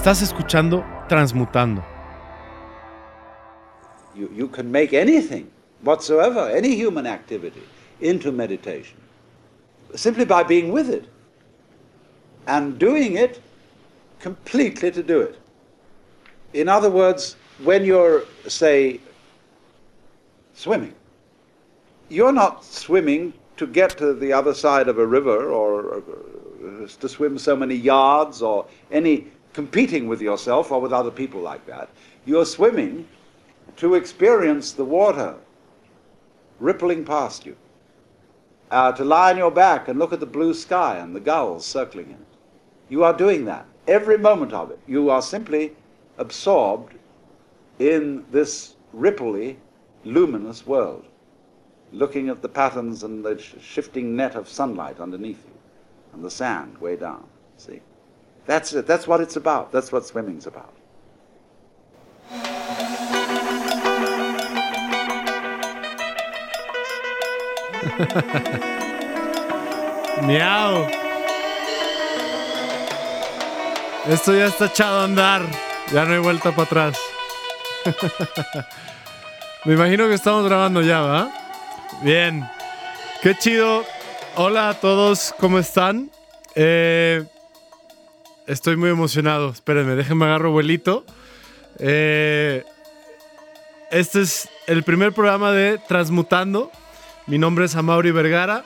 Estás escuchando Transmutando. You, you can make anything whatsoever, any human activity, into meditation simply by being with it and doing it completely to do it. In other words, when you're, say, swimming, you're not swimming to get to the other side of a river or to swim so many yards or any competing with yourself or with other people like that. You're swimming to experience the water rippling past you, uh, to lie on your back and look at the blue sky and the gulls circling in it. You are doing that every moment of it. You are simply absorbed in this ripply, luminous world, looking at the patterns and the sh- shifting net of sunlight underneath you and the sand way down. See? That's it. That's what it's about. That's what swimming's about. Miau. Esto ya está echado a andar. Ya no hay vuelta para atrás. Me imagino que estamos grabando ya, ¿va? Bien. Qué chido. Hola a todos, ¿cómo están? Eh, estoy muy emocionado. Espérenme, déjenme agarro vuelito. Eh, este es el primer programa de Transmutando. Mi nombre es Amaury Vergara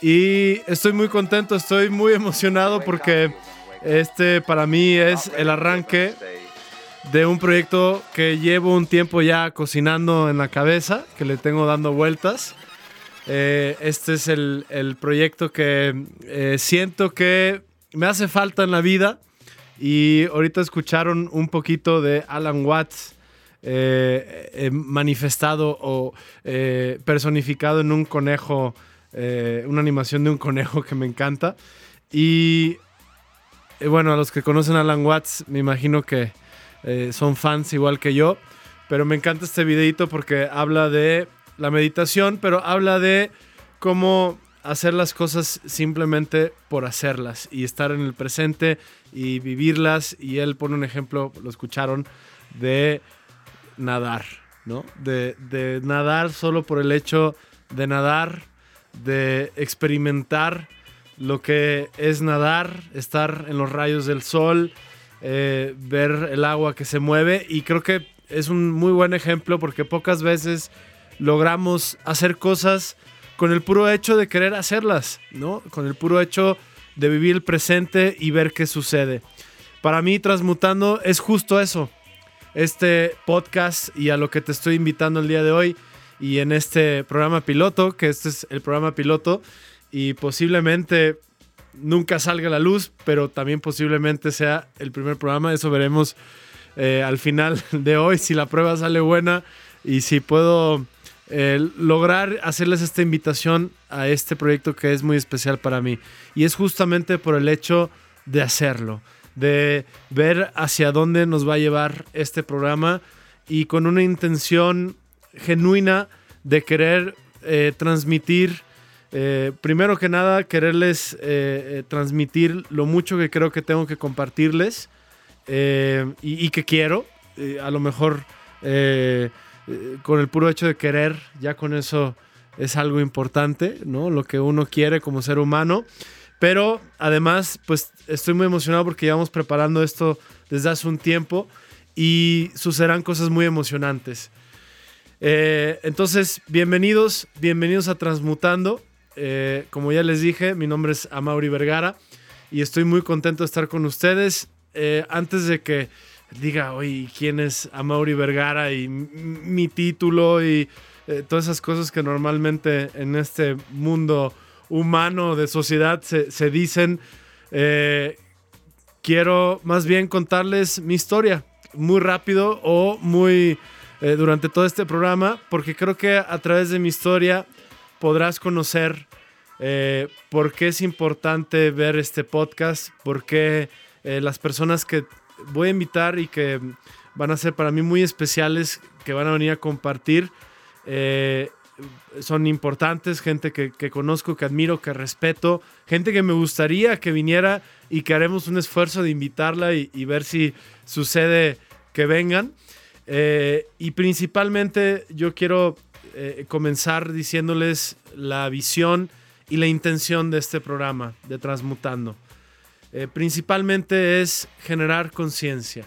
y estoy muy contento, estoy muy emocionado porque este para mí es el arranque de un proyecto que llevo un tiempo ya cocinando en la cabeza, que le tengo dando vueltas. Eh, este es el, el proyecto que eh, siento que me hace falta en la vida y ahorita escucharon un poquito de Alan Watts. eh, eh, manifestado o eh, personificado en un conejo, una animación de un conejo que me encanta. Y bueno, a los que conocen a Alan Watts, me imagino que son fans igual que yo, pero me encanta este videito porque habla de la meditación, pero habla de cómo hacer las cosas simplemente por hacerlas y estar en el presente y vivirlas. Y él pone un ejemplo, lo escucharon, de nadar, ¿no? De, de nadar solo por el hecho de nadar, de experimentar lo que es nadar, estar en los rayos del sol, eh, ver el agua que se mueve y creo que es un muy buen ejemplo porque pocas veces logramos hacer cosas con el puro hecho de querer hacerlas, ¿no? Con el puro hecho de vivir el presente y ver qué sucede. Para mí, Transmutando es justo eso. Este podcast y a lo que te estoy invitando el día de hoy y en este programa piloto, que este es el programa piloto y posiblemente nunca salga a la luz, pero también posiblemente sea el primer programa. Eso veremos eh, al final de hoy, si la prueba sale buena y si puedo lograr hacerles esta invitación a este proyecto que es muy especial para mí. Y es justamente por el hecho de hacerlo, de ver hacia dónde nos va a llevar este programa y con una intención genuina de querer eh, transmitir eh, primero que nada, quererles eh, transmitir lo mucho que creo que tengo que compartirles y, que quiero. A lo mejor eh, con el puro hecho de querer, ya con eso es algo importante, ¿no? Lo que uno quiere como ser humano. Pero además, pues estoy muy emocionado porque llevamos preparando esto desde hace un tiempo y sucederán cosas muy emocionantes. Eh, entonces, bienvenidos, bienvenidos a Transmutando. Eh, como ya les dije, mi nombre es Amaury Vergara y estoy muy contento de estar con ustedes. Antes de que diga, oye, ¿quién es Amaury Vergara? Y mi título y eh, todas esas cosas que normalmente en este mundo humano de sociedad se, se dicen. eh, quiero más bien contarles mi historia muy rápido o muy eh, durante todo este programa, porque creo que a través de mi historia podrás conocer por qué es importante ver este podcast, por qué las personas que voy a invitar y que van a ser para mí muy especiales, que van a venir a compartir, eh, son importantes, gente que, conozco, que admiro, que respeto, gente que me gustaría que viniera y que haremos un esfuerzo de invitarla y, ver si sucede que vengan. Eh, y principalmente yo quiero eh, comenzar diciéndoles la visión y la intención de este programa de Transmutando. Eh, principalmente es generar conciencia,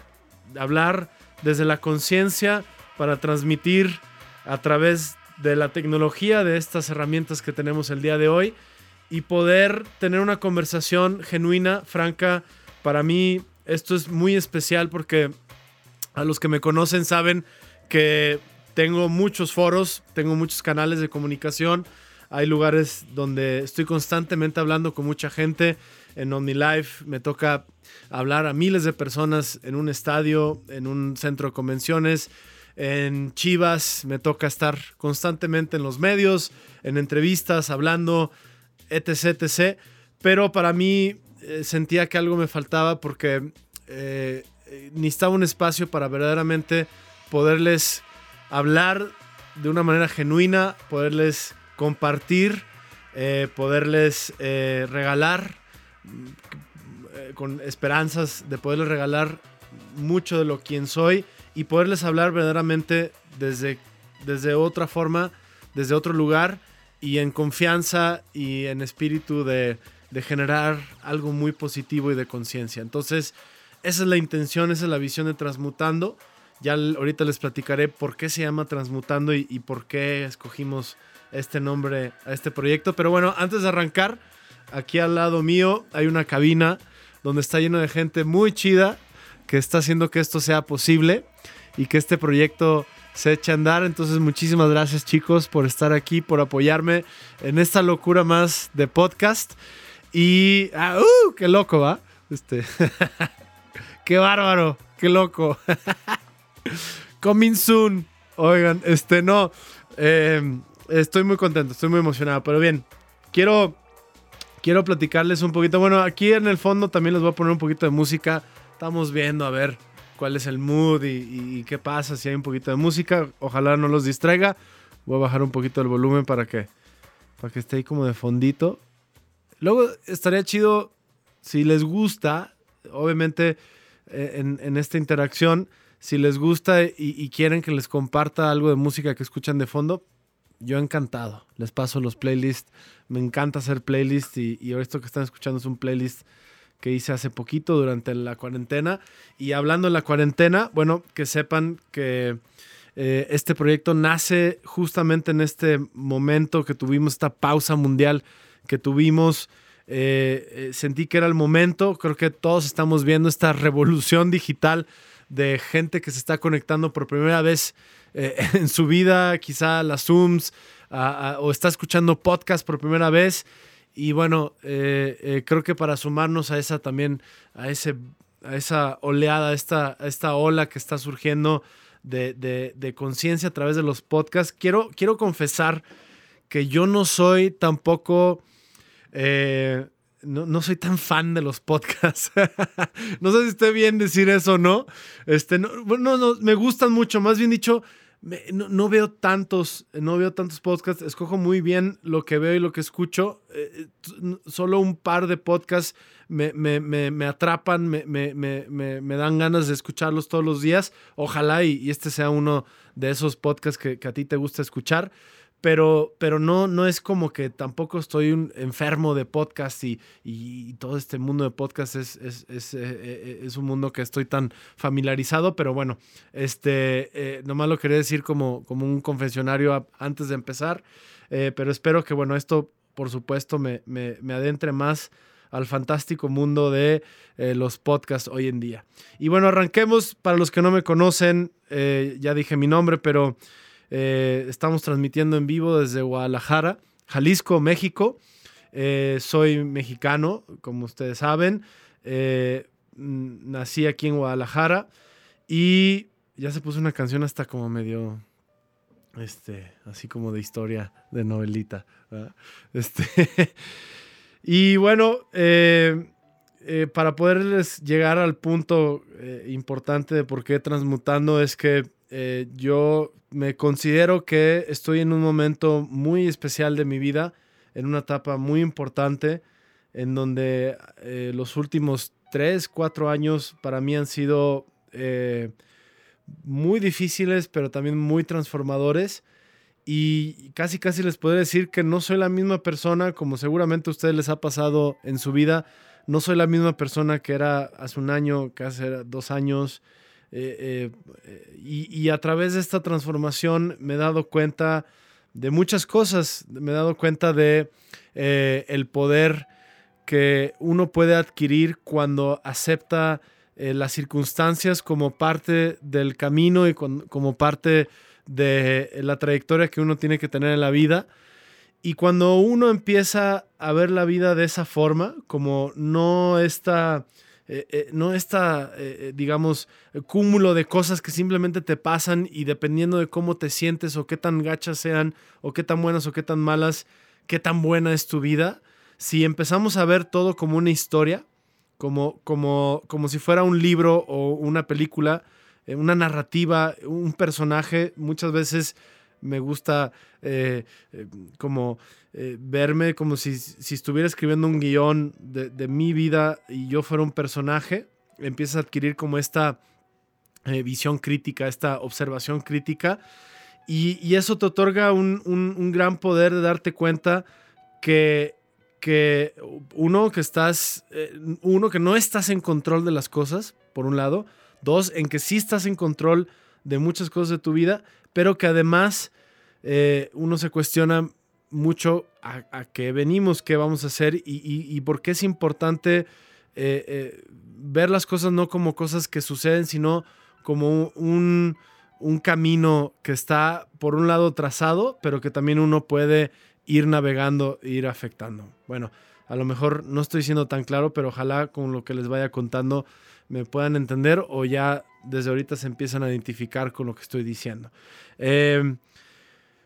hablar desde la conciencia para transmitir a través de la tecnología, de estas herramientas que tenemos el día de hoy y poder tener una conversación genuina, franca. Para mí esto es muy especial porque a los que me conocen saben que tengo muchos foros, tengo muchos canales de comunicación, hay lugares donde estoy constantemente hablando con mucha gente. En OmniLife me toca hablar a miles de personas en un estadio, en un centro de convenciones. En Chivas me toca estar constantemente en los medios, en entrevistas, hablando, etc. etc. Pero para mí eh, sentía que algo me faltaba porque eh, necesitaba un espacio para verdaderamente poderles hablar de una manera genuina, poderles compartir, eh, poderles regalar con esperanzas de poderles regalar mucho de lo quien soy y poderles hablar verdaderamente desde, desde otra forma, desde otro lugar y en confianza y en espíritu de, de generar algo muy positivo y de conciencia. Entonces, esa es la intención, esa es la visión de Transmutando. Ya ahorita les platicaré por qué se llama Transmutando y, y por qué escogimos este nombre a este proyecto. Pero bueno, antes de arrancar, aquí al lado mío hay una cabina donde está lleno de gente muy chida que está haciendo que esto sea posible y que este proyecto se eche a andar. Entonces, muchísimas gracias, chicos, por estar aquí, por apoyarme en esta locura más de podcast. Y. Ah, uh, ¡Qué loco, va! Este. ¡Qué bárbaro! ¡Qué loco! Coming soon. Oigan, este no. Em, estoy muy contento, estoy muy emocionado. Pero bien, quiero. Quiero platicarles un poquito. Bueno, aquí en el fondo también les voy a poner un poquito de música. Estamos viendo, a ver, cuál es el mood y, qué pasa si hay un poquito de música. Ojalá no los distraiga. Voy a bajar un poquito el volumen para que, para que esté ahí como de fondito. Luego estaría chido si les gusta, obviamente eh, en, esta interacción, si les gusta y, quieren que les comparta algo de música que escuchan de fondo, yo encantado. Les paso los playlists. Me encanta hacer playlists y, y esto que están escuchando es un playlist que hice hace poquito durante la cuarentena. Y hablando de la cuarentena, bueno, que sepan que eh, este proyecto nace justamente en este momento que tuvimos esta pausa mundial que tuvimos. Eh, eh, sentí que era el momento, creo que todos estamos viendo esta revolución digital de gente que se está conectando por primera vez en su vida, quizá las Zooms, o está escuchando podcast por primera vez y bueno, eh, eh, creo que para sumarnos a esa también, a, ese, a esa oleada, a esta, esta ola que está surgiendo de, conciencia a través de los podcasts, quiero, quiero confesar que yo no soy tampoco... Eh, no, soy tan fan de los podcasts. no sé si esté bien decir eso o no. Este, no, no, me gustan mucho. Más bien dicho, no, veo tantos, no veo tantos podcasts, escojo muy bien lo que veo y lo que escucho. Eh, eh, solo un par de podcasts me, me, atrapan, me, dan ganas de escucharlos todos los días. Ojalá y, este sea uno de esos podcasts que, que a ti te gusta escuchar pero, pero no, no es como que tampoco estoy un enfermo de podcast y, y todo este mundo de podcast es, es, es, eh, eh, es, un mundo que estoy tan familiarizado, pero bueno, este, eh, nomás lo quería decir como, como un confesionario antes de empezar, pero espero que, bueno, esto por supuesto me, me, me adentre más al fantástico mundo de los podcasts hoy en día. Y bueno, arranquemos, para los que no me conocen, ya dije mi nombre, pero... Eh, estamos transmitiendo en vivo desde Guadalajara, Jalisco, México. Eh, soy mexicano, como ustedes saben. Eh, nací aquí en Guadalajara y ya se puso una canción hasta como medio, este, así como de historia, de novelita. Este, y bueno, para poderles llegar al punto importante de por qué transmutando es que eh, yo me considero que estoy en un momento muy especial de mi vida, en una etapa muy importante, en donde eh, los últimos tres, cuatro años para mí han sido eh, muy difíciles, pero también muy transformadores. Y casi, casi les puedo decir que no soy la misma persona, como seguramente a ustedes les ha pasado en su vida. No soy la misma persona que era hace un año, que hace dos años. Eh, eh, y, a través de esta transformación me he dado cuenta de muchas cosas. Me he dado cuenta de eh, el poder que uno puede adquirir cuando acepta las circunstancias como parte del camino y como parte de la trayectoria que uno tiene que tener en la vida. Y cuando uno empieza a ver la vida de esa forma, como no esta, eh, eh, no esta, eh, digamos, cúmulo de cosas que simplemente te pasan y dependiendo de cómo te sientes o qué tan gachas sean, o qué tan buenas o qué tan malas, qué tan buena es tu vida, si empezamos a ver todo como una historia, como, como, como si fuera un libro o una película, una narrativa, un personaje. Muchas veces me gusta eh, eh, como verme como si, estuviera escribiendo un guion de, mi vida y yo fuera un personaje. Empiezas a adquirir como esta visión crítica, esta observación crítica. Y, eso te otorga un, gran poder de darte cuenta que, que uno que estás, uno que no estás en control de las cosas, por un lado, Dos, en que sí estás en control de muchas cosas de tu vida, pero que además eh, uno se cuestiona mucho a, qué venimos, qué vamos a hacer y, por qué es importante eh, eh, ver las cosas no como cosas que suceden, sino como un, un camino que está por un lado trazado, pero que también uno puede ir navegando ir afectando. Bueno, a lo mejor no estoy siendo tan claro, pero ojalá con lo que les vaya contando me puedan entender o ya desde ahorita se empiezan a identificar con lo que estoy diciendo. Em,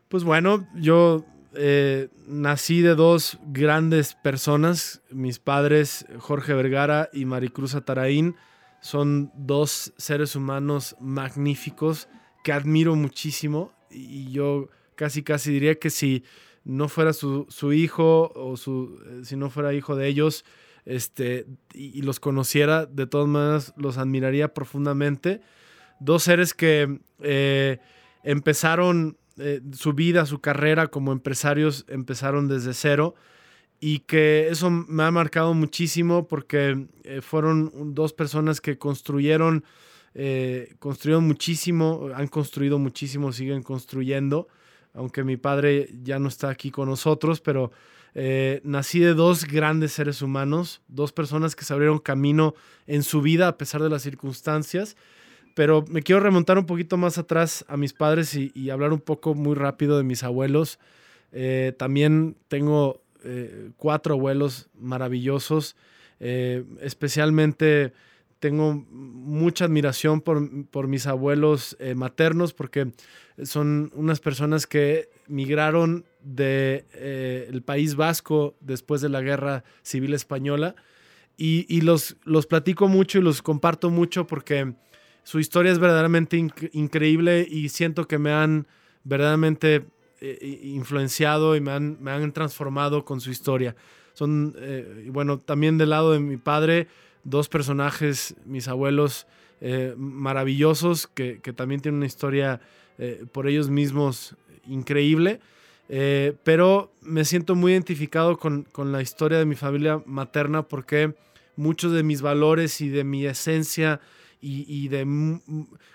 pues bueno, yo eh, nací de dos grandes personas, mis padres Jorge Vergara y Maricruz Ataraín, son dos seres humanos magníficos que admiro muchísimo y yo casi casi diría que si no fuera su, hijo o su, eh, si no fuera hijo de ellos, este, y, los conociera, de todas maneras los admiraría profundamente. Dos seres que eh, empezaron eh, su vida, su carrera como empresarios, empezaron desde cero y que eso me ha marcado muchísimo porque eh, fueron dos personas que construyeron, construyeron muchísimo, han construido muchísimo, siguen construyendo, aunque mi padre ya no está aquí con nosotros, pero eh, nací de dos grandes seres humanos, dos personas que se abrieron camino en su vida a pesar de las circunstancias. Pero me quiero remontar un poquito más atrás a mis padres y, hablar un poco muy rápido de mis abuelos. Eh, también tengo eh, cuatro abuelos maravillosos, especialmente tengo mucha admiración por, mis abuelos maternos porque son unas personas que migraron del de, eh, País Vasco después de la Guerra Civil Española y, los, los platico mucho y los comparto mucho porque su historia es verdaderamente increíble y siento que me han verdaderamente eh, influenciado y me han, me han, transformado con su historia. Son, eh, bueno, también del lado de mi padre, dos personajes, mis abuelos maravillosos, que, que, también tienen una historia por ellos mismos increíble. Eh, pero me siento muy identificado con, la historia de mi familia materna porque muchos de mis valores y de mi esencia y, de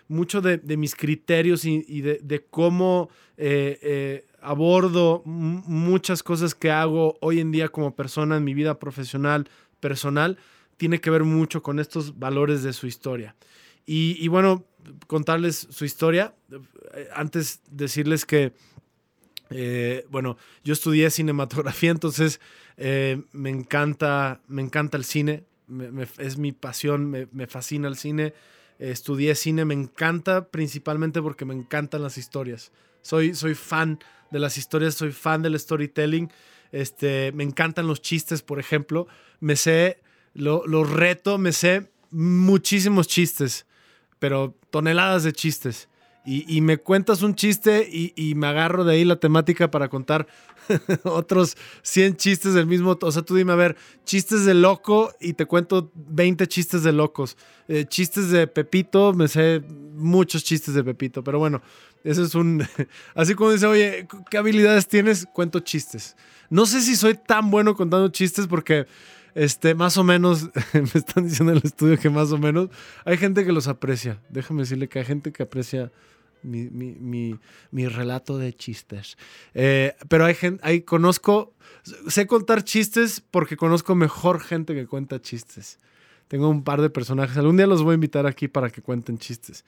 muchos de, mis criterios y, de, cómo eh, eh, abordo muchas cosas que hago hoy en día como persona en mi vida profesional, personal, tiene que ver mucho con estos valores de su historia. Y, bueno, contarles su historia. Antes decirles que eh, bueno, yo estudié cinematografía, entonces eh, me, encanta, me encanta el cine, es mi pasión, me, fascina el cine. estudié cine, me encanta principalmente porque me encantan las historias. Soy, soy fan de las historias, soy fan del storytelling. Este, me encantan los chistes, por ejemplo. Me sé, lo, lo reto, me sé muchísimos chistes, pero toneladas de chistes. Y, me cuentas un chiste y, me agarro de ahí la temática para contar otros 100 chistes del mismo. O sea, tú dime, a ver, chistes de loco y te cuento 20 chistes de locos. Eh, chistes de Pepito, me sé muchos chistes de Pepito, pero bueno, eso es un. Así como dice, oye, ¿qué habilidades tienes? Cuento chistes. No sé si soy tan bueno contando chistes porque. Este, más o menos, me están diciendo en el estudio que más o menos hay gente que los aprecia. Déjame decirle que hay gente que aprecia mi, relato de chistes. Eh, pero hay gente, hay, conozco, sé contar chistes porque conozco mejor gente que cuenta chistes. Tengo un par de personajes. Algún día los voy a invitar aquí para que cuenten chistes.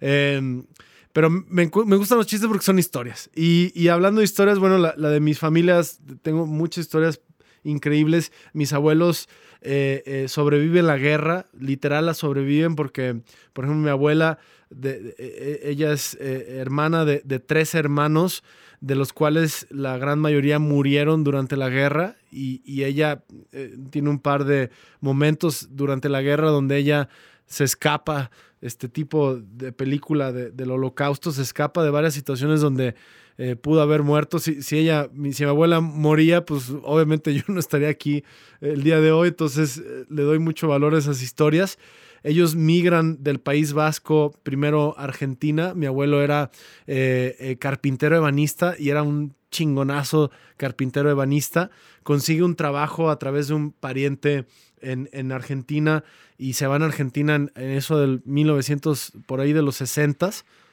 Em, pero me, gustan los chistes porque son historias. Y, hablando de historias, bueno, la, de mis familias, tengo muchas historias increíbles. Mis abuelos eh, eh, sobreviven la guerra, literal la sobreviven porque, por ejemplo, mi abuela e, e, ella es eh, hermana de, tres hermanos, de los cuales la gran mayoría murieron durante la guerra y, ella eh, tiene un par de momentos durante la guerra donde ella se escapa, este tipo de película del holocausto, se escapa de varias situaciones donde eh, pudo haber muerto. Si, si ella, si mi abuela moría, pues obviamente yo no estaría aquí el día de hoy, entonces le doy mucho valor a esas historias. Ellos migran del País Vasco, primero Argentina. Mi abuelo era eh, eh, carpintero ebanista y era un chingonazo carpintero ebanista. Consigue un trabajo a través de un pariente en, Argentina y se van a Argentina en, eso del 1900, por ahí de los 60.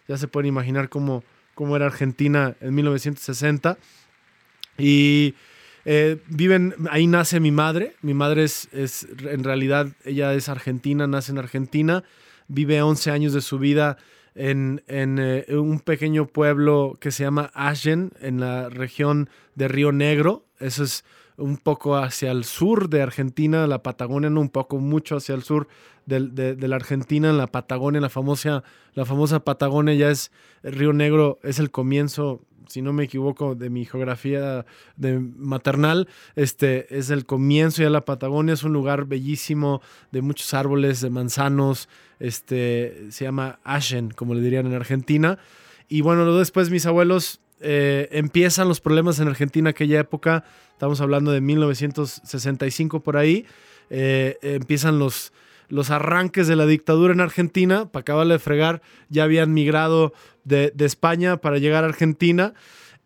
Ya se pueden imaginar cómo, cómo era Argentina en 1960. Y eh, viven, ahí nace mi madre. Mi madre es, es, en realidad, ella es argentina, nace en Argentina. Vive 11 años de su vida en, en eh, un pequeño pueblo que se llama Ashen, en la región de Río Negro. Eso es un poco hacia el sur de Argentina, la Patagonia, no un poco, mucho hacia el sur de, la Argentina, en la Patagonia, la famosa, la famosa Patagonia ya es, Río Negro es el comienzo si no me equivoco, de mi geografía maternal, este es el comienzo de la Patagonia, es un lugar bellísimo de muchos árboles, de manzanos, este se llama Ashen, como le dirían en Argentina. Y bueno, después mis abuelos eh, empiezan los problemas en Argentina aquella época, estamos hablando de 1965 por ahí, eh, empiezan los los arranques de la dictadura en Argentina, para acabarle de fregar, ya habían migrado de, España para llegar a Argentina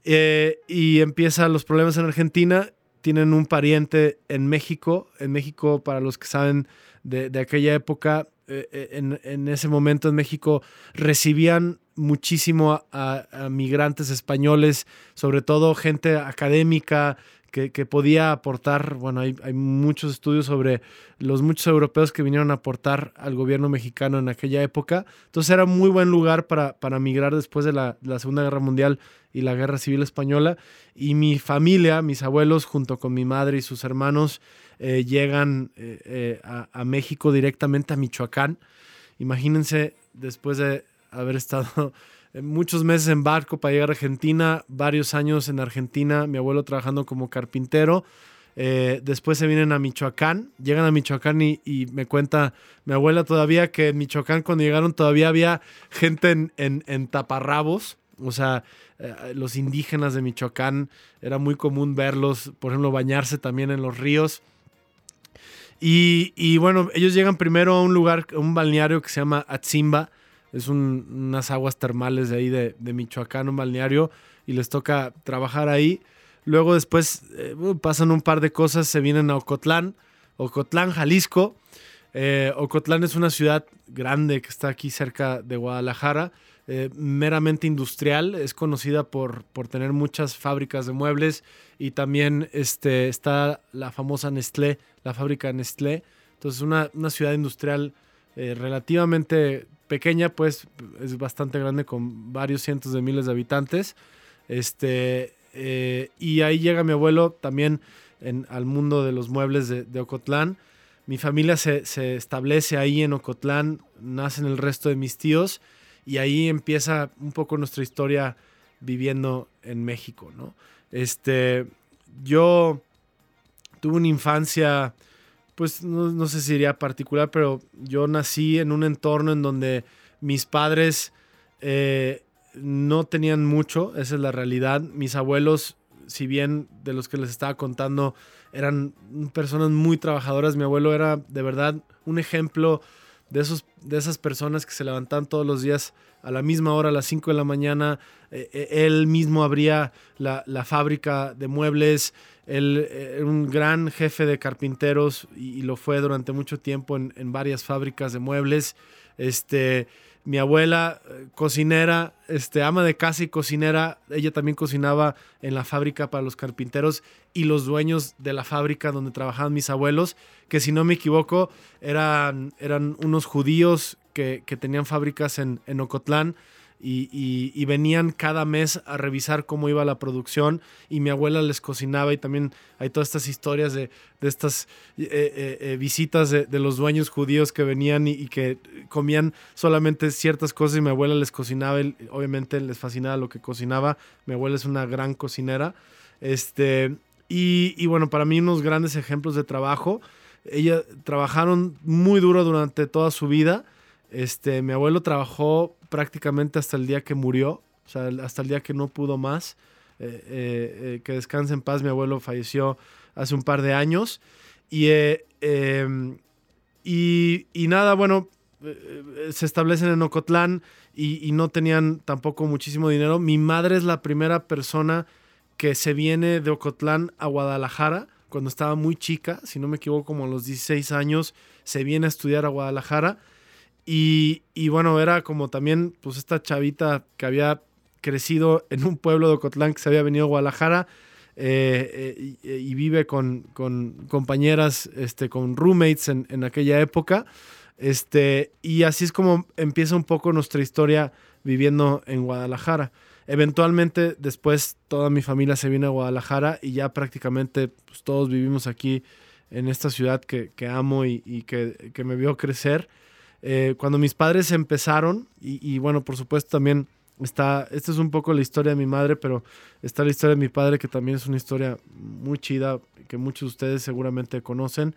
eh, y empiezan los problemas en Argentina. Tienen un pariente en México. En México, para los que saben de, aquella época, eh, en, ese momento en México recibían muchísimo a, migrantes españoles, sobre todo gente académica, que, podía aportar, bueno, hay, muchos estudios sobre los muchos europeos que vinieron a aportar al gobierno mexicano en aquella época. Entonces era muy buen lugar para, para migrar después de la, Segunda Guerra Mundial y la Guerra Civil Española. Y mi familia, mis abuelos, junto con mi madre y sus hermanos, eh, llegan eh, eh, a, México directamente a Michoacán. Imagínense, después de haber estado muchos meses en barco para llegar a Argentina, varios años en Argentina, mi abuelo trabajando como carpintero. Eh, después se vienen a Michoacán, llegan a Michoacán y, me cuenta mi abuela todavía que en Michoacán cuando llegaron todavía había gente en, taparrabos, o sea, eh, los indígenas de Michoacán era muy común verlos, por ejemplo, bañarse también en los ríos. Y, y bueno, ellos llegan primero a un lugar, un balneario que se llama Atzimba, es unas aguas termales de ahí de, Michoacán, un balneario, y les toca trabajar ahí. Luego después eh, pasan un par de cosas, se vienen a Ocotlán, Ocotlán, Jalisco. Eh, Ocotlán es una ciudad grande que está aquí cerca de Guadalajara, eh, meramente industrial, es conocida por, por, tener muchas fábricas de muebles y también este, está la famosa Nestlé, la fábrica Nestlé. Entonces una, una ciudad industrial relativamente pequeña, pues es bastante grande con varios cientos de miles de habitantes. Este, eh, y ahí llega mi abuelo también al mundo de los muebles de, Ocotlán. Mi familia se, establece ahí en Ocotlán, nacen el resto de mis tíos y ahí empieza un poco nuestra historia viviendo en México, ¿no? Este, yo tuve una infancia pues no, sé si diría particular, pero yo nací en un entorno en donde mis padres eh, no tenían mucho, esa es la realidad. Mis abuelos, si bien de los que les estaba contando, eran personas muy trabajadoras, mi abuelo era de verdad un ejemplo de, esos, de esas personas que se levantan todos los días a la misma hora, a las 5 de la mañana. Eh, eh, él mismo abría la, fábrica de muebles. Él era un gran jefe de carpinteros y, lo fue durante mucho tiempo en, en varias fábricas de muebles. Este, mi abuela, eh, cocinera, este, ama de casa y cocinera, ella también cocinaba en la fábrica para los carpinteros y los dueños de la fábrica donde trabajaban mis abuelos, que si no me equivoco eran, eran unos judíos que, tenían fábricas en, en Ocotlán y, venían cada mes a revisar cómo iba la producción y mi abuela les cocinaba y también hay todas estas historias de, estas eh, eh, eh, visitas de, los dueños judíos que venían y, que comían solamente ciertas cosas y mi abuela les cocinaba, obviamente les fascinaba lo que cocinaba, mi abuela es una gran cocinera, este, y bueno, para mí unos grandes ejemplos de trabajo, ella trabajaron muy duro durante toda su vida, este, mi abuelo trabajó prácticamente hasta el día que murió, o sea, hasta el día que no pudo más. Eh, eh, eh, que descanse en paz, mi abuelo falleció hace un par de años. Y, em, y, nada, bueno, se establecen en Ocotlán y, y, no tenían tampoco muchísimo dinero. Mi madre es la primera persona que se viene de Ocotlán a Guadalajara cuando estaba muy chica, si no me equivoco, como a los 16 años, se viene a estudiar a Guadalajara y, bueno, era como también pues esta chavita que había crecido en un pueblo de Ocotlán que se había venido a Guadalajara eh, eh, y, vive con, compañeras, este, con roommates en, aquella época. Este, y así es como empieza un poco nuestra historia viviendo en Guadalajara. Eventualmente después toda mi familia se vino a Guadalajara y ya prácticamente pues, todos vivimos aquí en esta ciudad que, amo y, que, me vio crecer. Eh, cuando mis padres empezaron, y, bueno, por supuesto también está, esta es un poco la historia de mi madre, pero está la historia de mi padre, que también es una historia muy chida, que muchos de ustedes seguramente conocen.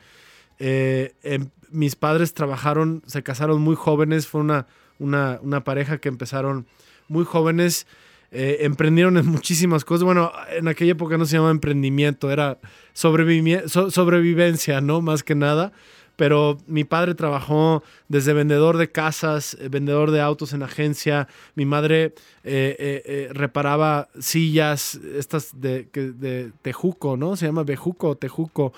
Eh, em, mis padres trabajaron, se casaron muy jóvenes, fue una, una, pareja que empezaron muy jóvenes. Eh, emprendieron en muchísimas cosas. Bueno, en aquella época no se llamaba emprendimiento, era sobrevivencia, ¿no? Más que nada pero mi padre trabajó desde vendedor de casas, eh, vendedor de autos en agencia, mi madre eh, eh, reparaba sillas, estas de, de, tejuco, ¿no? Se llama bejuco o tejuco.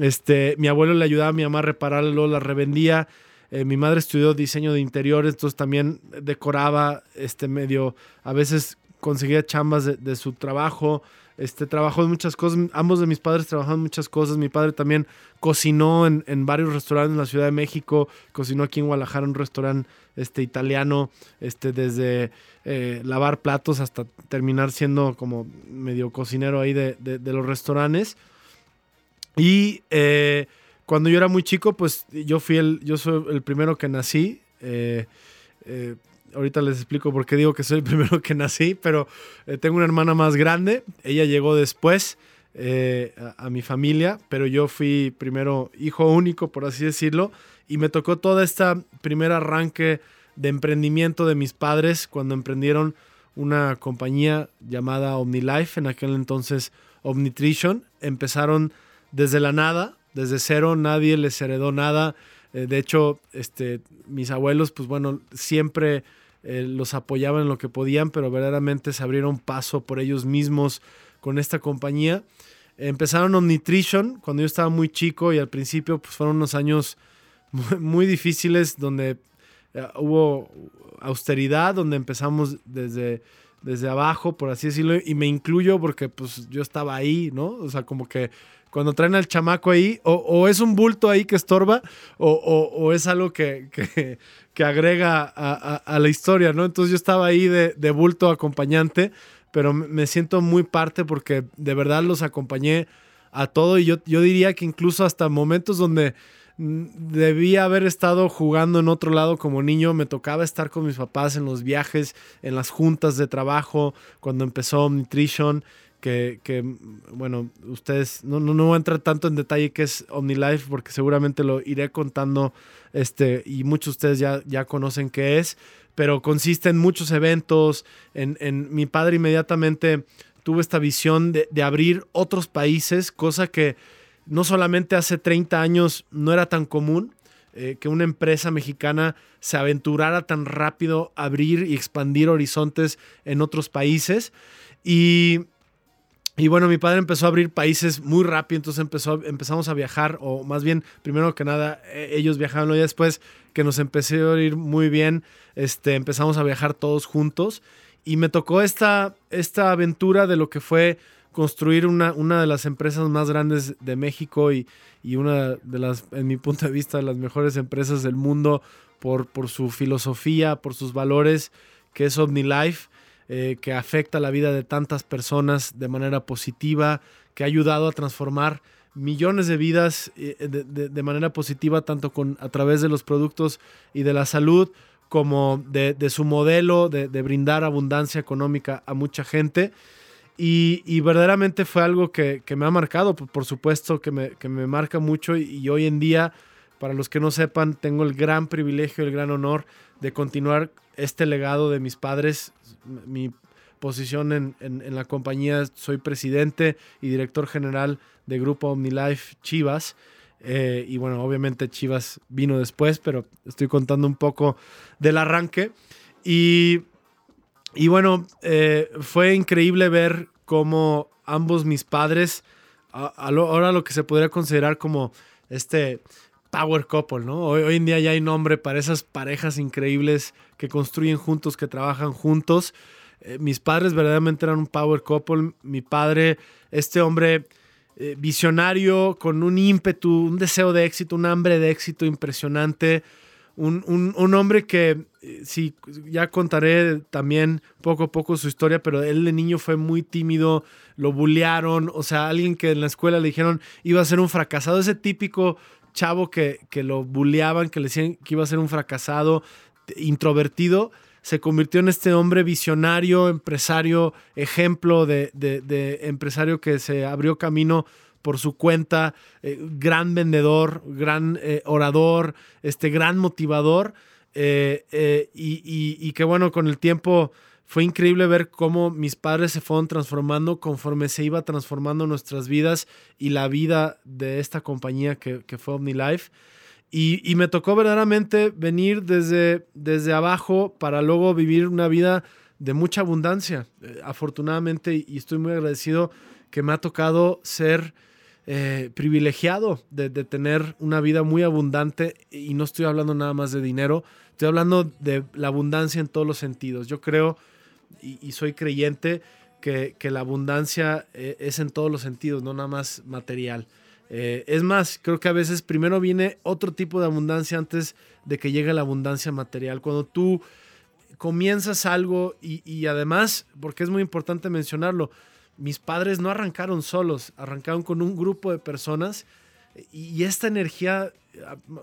Este, mi abuelo le ayudaba a mi mamá a repararlo, la revendía. mi madre estudió diseño de interiores, entonces también decoraba, este medio, a veces conseguía chambas de, de su trabajo. Este, trabajó en muchas cosas. Ambos de mis padres trabajaron en muchas cosas. Mi padre también cocinó en, varios restaurantes en la Ciudad de México. Cocinó aquí en Guadalajara un restaurante este, italiano, este, desde eh, lavar platos hasta terminar siendo como medio cocinero ahí de, los restaurantes. Y eh, cuando yo era muy chico, pues yo fui el, yo soy el primero que nací. Eh, ahorita les explico por qué digo que soy el primero que nací, pero eh, tengo una hermana más grande, ella llegó después eh, a, mi familia, pero yo fui primero hijo único, por así decirlo, y me tocó todo este primer arranque de emprendimiento de mis padres cuando emprendieron una compañía llamada OmniLife, en aquel entonces Omnitrition, empezaron desde la nada, desde cero, nadie les heredó nada. Eh, de hecho, este, mis abuelos, pues bueno, siempre eh, los apoyaban en lo que podían, pero verdaderamente se abrieron paso por ellos mismos con esta compañía. Empezaron Omnitrition cuando yo estaba muy chico y al principio pues, fueron unos años muy, difíciles donde eh, hubo austeridad, donde empezamos desde, desde abajo, por así decirlo, y me incluyo porque pues yo estaba ahí, ¿no? O sea, como que cuando traen al chamaco ahí, o, es un bulto ahí que estorba, o, es algo que, que, agrega a, la historia, ¿no? Entonces yo estaba ahí de, bulto acompañante, pero me siento muy parte porque de verdad los acompañé a todo y yo, yo diría que incluso hasta momentos donde debía haber estado jugando en otro lado como niño, me tocaba estar con mis papás en los viajes, en las juntas de trabajo, cuando empezó Nutrition que, que, bueno, ustedes, no, no, voy a entrar tanto en detalle qué es OmniLife porque seguramente lo iré contando este, y muchos de ustedes ya, ya conocen qué es, pero consiste en muchos eventos, en, en mi padre inmediatamente tuvo esta visión de, de, abrir otros países, cosa que no solamente hace 30 años no era tan común, eh, que una empresa mexicana se aventurara tan rápido a abrir y expandir horizontes en otros países. Y, y bueno, mi padre empezó a abrir países muy rápido, entonces empezó, empezamos a viajar, o más bien, primero que nada, e, ellos viajaban, y después que nos empezó a ir muy bien, este, empezamos a viajar todos juntos. Y me tocó esta, esta aventura de lo que fue construir una, una de las empresas más grandes de México y, y, una de las, en mi punto de vista, de las mejores empresas del mundo por, por su filosofía, por sus valores, que es OmniLife, eh, que afecta la vida de tantas personas de manera positiva, que ha ayudado a transformar millones de vidas eh, de, manera positiva, tanto con, a través de los productos y de la salud, como de, su modelo de, brindar abundancia económica a mucha gente. Y, verdaderamente fue algo que, me ha marcado, por supuesto que me, que me marca mucho y, y, hoy en día, para los que no sepan, tengo el gran privilegio, el gran honor de continuar este legado de mis padres. Mi posición en, en, la compañía, soy presidente y director general de Grupo OmniLife Chivas. Eh, y bueno, obviamente Chivas vino después, pero estoy contando un poco del arranque. Y, y bueno, eh, fue increíble ver cómo ambos mis padres, ahora lo que se podría considerar como este power couple, ¿no? Hoy, en día ya hay nombre para esas parejas increíbles que construyen juntos, que trabajan juntos. Eh, mis padres verdaderamente eran un power couple. Mi padre, este hombre eh, visionario, con un ímpetu, un deseo de éxito, un hambre de éxito impresionante. Un, un, un hombre que, eh, sí, ya contaré también poco a poco su historia, pero él de niño fue muy tímido, lo bullearon, o sea, alguien que en la escuela le dijeron iba a ser un fracasado, ese típico chavo que, que lo bulleaban, que le decían que iba a ser un fracasado, introvertido, se convirtió en este hombre visionario, empresario, ejemplo de, de, empresario que se abrió camino por su cuenta, eh, gran vendedor, gran eh, orador, este gran motivador. Eh, y, y, que bueno, con el tiempo fue increíble ver cómo mis padres se fueron transformando conforme se iba transformando nuestras vidas y la vida de esta compañía que, que fue OmniLife. Y, y, me tocó verdaderamente venir desde, desde abajo para luego vivir una vida de mucha abundancia. Eh, afortunadamente, y estoy muy agradecido que me ha tocado ser eh, privilegiado de, de, tener una vida muy abundante y no estoy hablando nada más de dinero, estoy hablando de la abundancia en todos los sentidos. Yo creo y, soy creyente que, que, la abundancia eh, es en todos los sentidos, no nada más material. Eh, es más, creo que a veces primero viene otro tipo de abundancia antes de que llegue la abundancia material. Cuando tú comienzas algo y, y, además, porque es muy importante mencionarlo, mis padres no arrancaron solos, arrancaron con un grupo de personas y esta energía,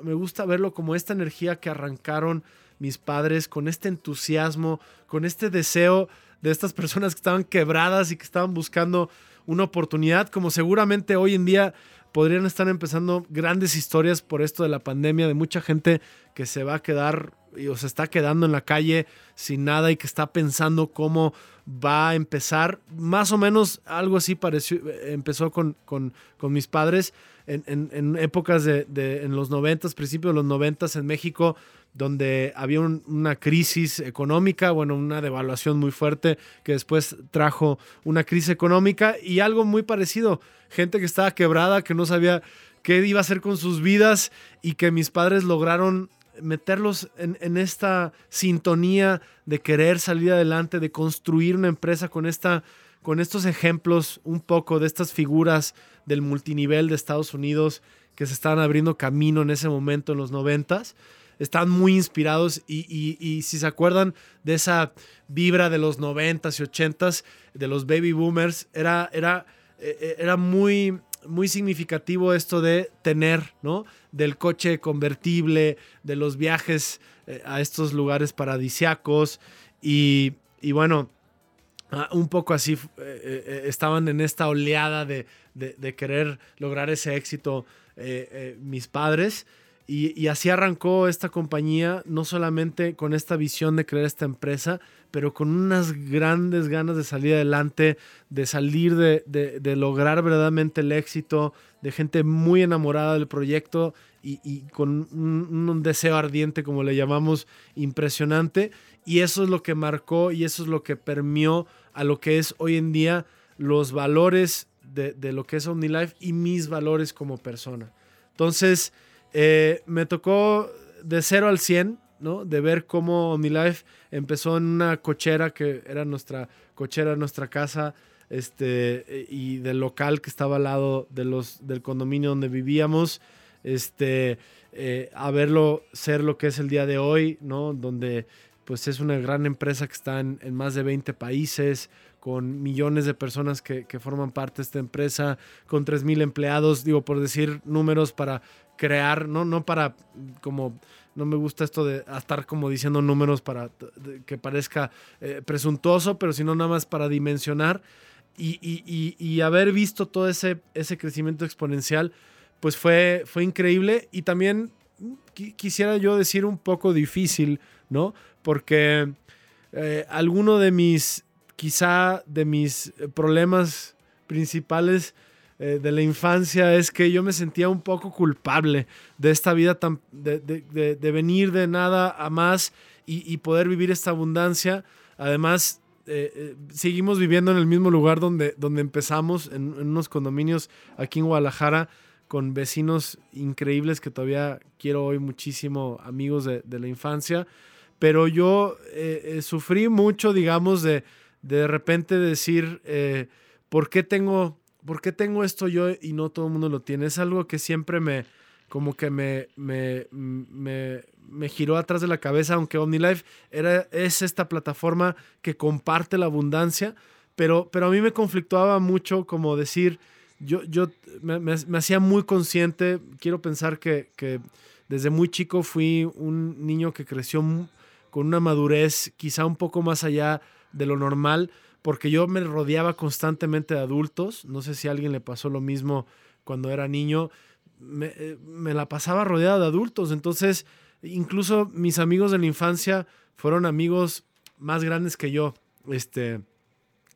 me gusta verlo como esta energía que arrancaron mis padres con este entusiasmo, con este deseo de estas personas que estaban quebradas y que estaban buscando una oportunidad, como seguramente hoy en día podrían estar empezando grandes historias por esto de la pandemia, de mucha gente que se va a quedar o se está quedando en la calle sin nada y que está pensando cómo va a empezar. Más o menos algo así pareció, empezó con, con, con mis padres en, en, épocas de, de, en los noventas, principios de los noventas en México, donde había un, una crisis económica, bueno, una devaluación muy fuerte que después trajo una crisis económica y algo muy parecido, gente que estaba quebrada, que no sabía qué iba a hacer con sus vidas y que mis padres lograron meterlos en, en, esta sintonía de querer salir adelante, de construir una empresa con, esta, con estos ejemplos un poco de estas figuras del multinivel de Estados Unidos que se estaban abriendo camino en ese momento en los noventas. Están muy inspirados y, y, si se acuerdan de esa vibra de los 90s y 80s, de los baby boomers, era, era, eh, era muy, muy significativo esto de tener, ¿no? Del coche convertible, de los viajes eh, a estos lugares paradisiacos y, y bueno, Ah, un poco así eh, eh, estaban en esta oleada de, querer lograr ese éxito mis padres. Y, así arrancó esta compañía, no solamente con esta visión de crear esta empresa, pero con unas grandes ganas de salir adelante, de salir de, lograr verdaderamente el éxito, de gente muy enamorada del proyecto y, con un, deseo ardiente, como le llamamos, impresionante. Y eso es lo que marcó y eso es lo que permeó a lo que es hoy en día los valores de, de lo que es OmniLife y mis valores como persona. Entonces, eh, me tocó de 0 al 100, ¿no? De ver cómo OmniLife empezó en una cochera que era nuestra cochera, nuestra casa, este, y del local que estaba al lado de los, del condominio donde vivíamos, este, eh, a verlo ser lo que es el día de hoy, ¿no? Donde pues es una gran empresa que está en, más de 20 países, con millones de personas que, forman parte de esta empresa, con 3.000 empleados, digo, por decir números para crear, no, no para como no me gusta esto de estar como diciendo números para que parezca eh, presuntuoso, pero sino nada más para dimensionar y, haber visto todo ese, ese crecimiento exponencial, pues fue, fue increíble y también quisiera yo decir un poco difícil, ¿no? Porque eh, alguno de mis, quizá de mis problemas principales eh, de la infancia es que yo me sentía un poco culpable de esta vida tan, de, venir de nada a más y, poder vivir esta abundancia. Además, eh, eh, seguimos viviendo en el mismo lugar donde, donde empezamos, en, unos condominios aquí en Guadalajara, con vecinos increíbles que todavía quiero hoy muchísimo, amigos de, la infancia. Pero yo sufrí mucho, digamos, de de repente decir, ¿por qué tengo ¿por qué tengo esto yo y no todo el mundo lo tiene? Es algo que siempre me, como que me, me, me, giró atrás de la cabeza, aunque OmniLife era, es esta plataforma que comparte la abundancia, pero, pero a mí me conflictuaba mucho como decir, yo, yo me, hacía muy consciente, quiero pensar que, que, desde muy chico fui un niño que creció con una madurez quizá un poco más allá de lo normal, porque yo me rodeaba constantemente de adultos. No sé si a alguien le pasó lo mismo cuando era niño. Me, eh, la pasaba rodeada de adultos. Entonces, incluso mis amigos de la infancia fueron amigos más grandes que yo. Este,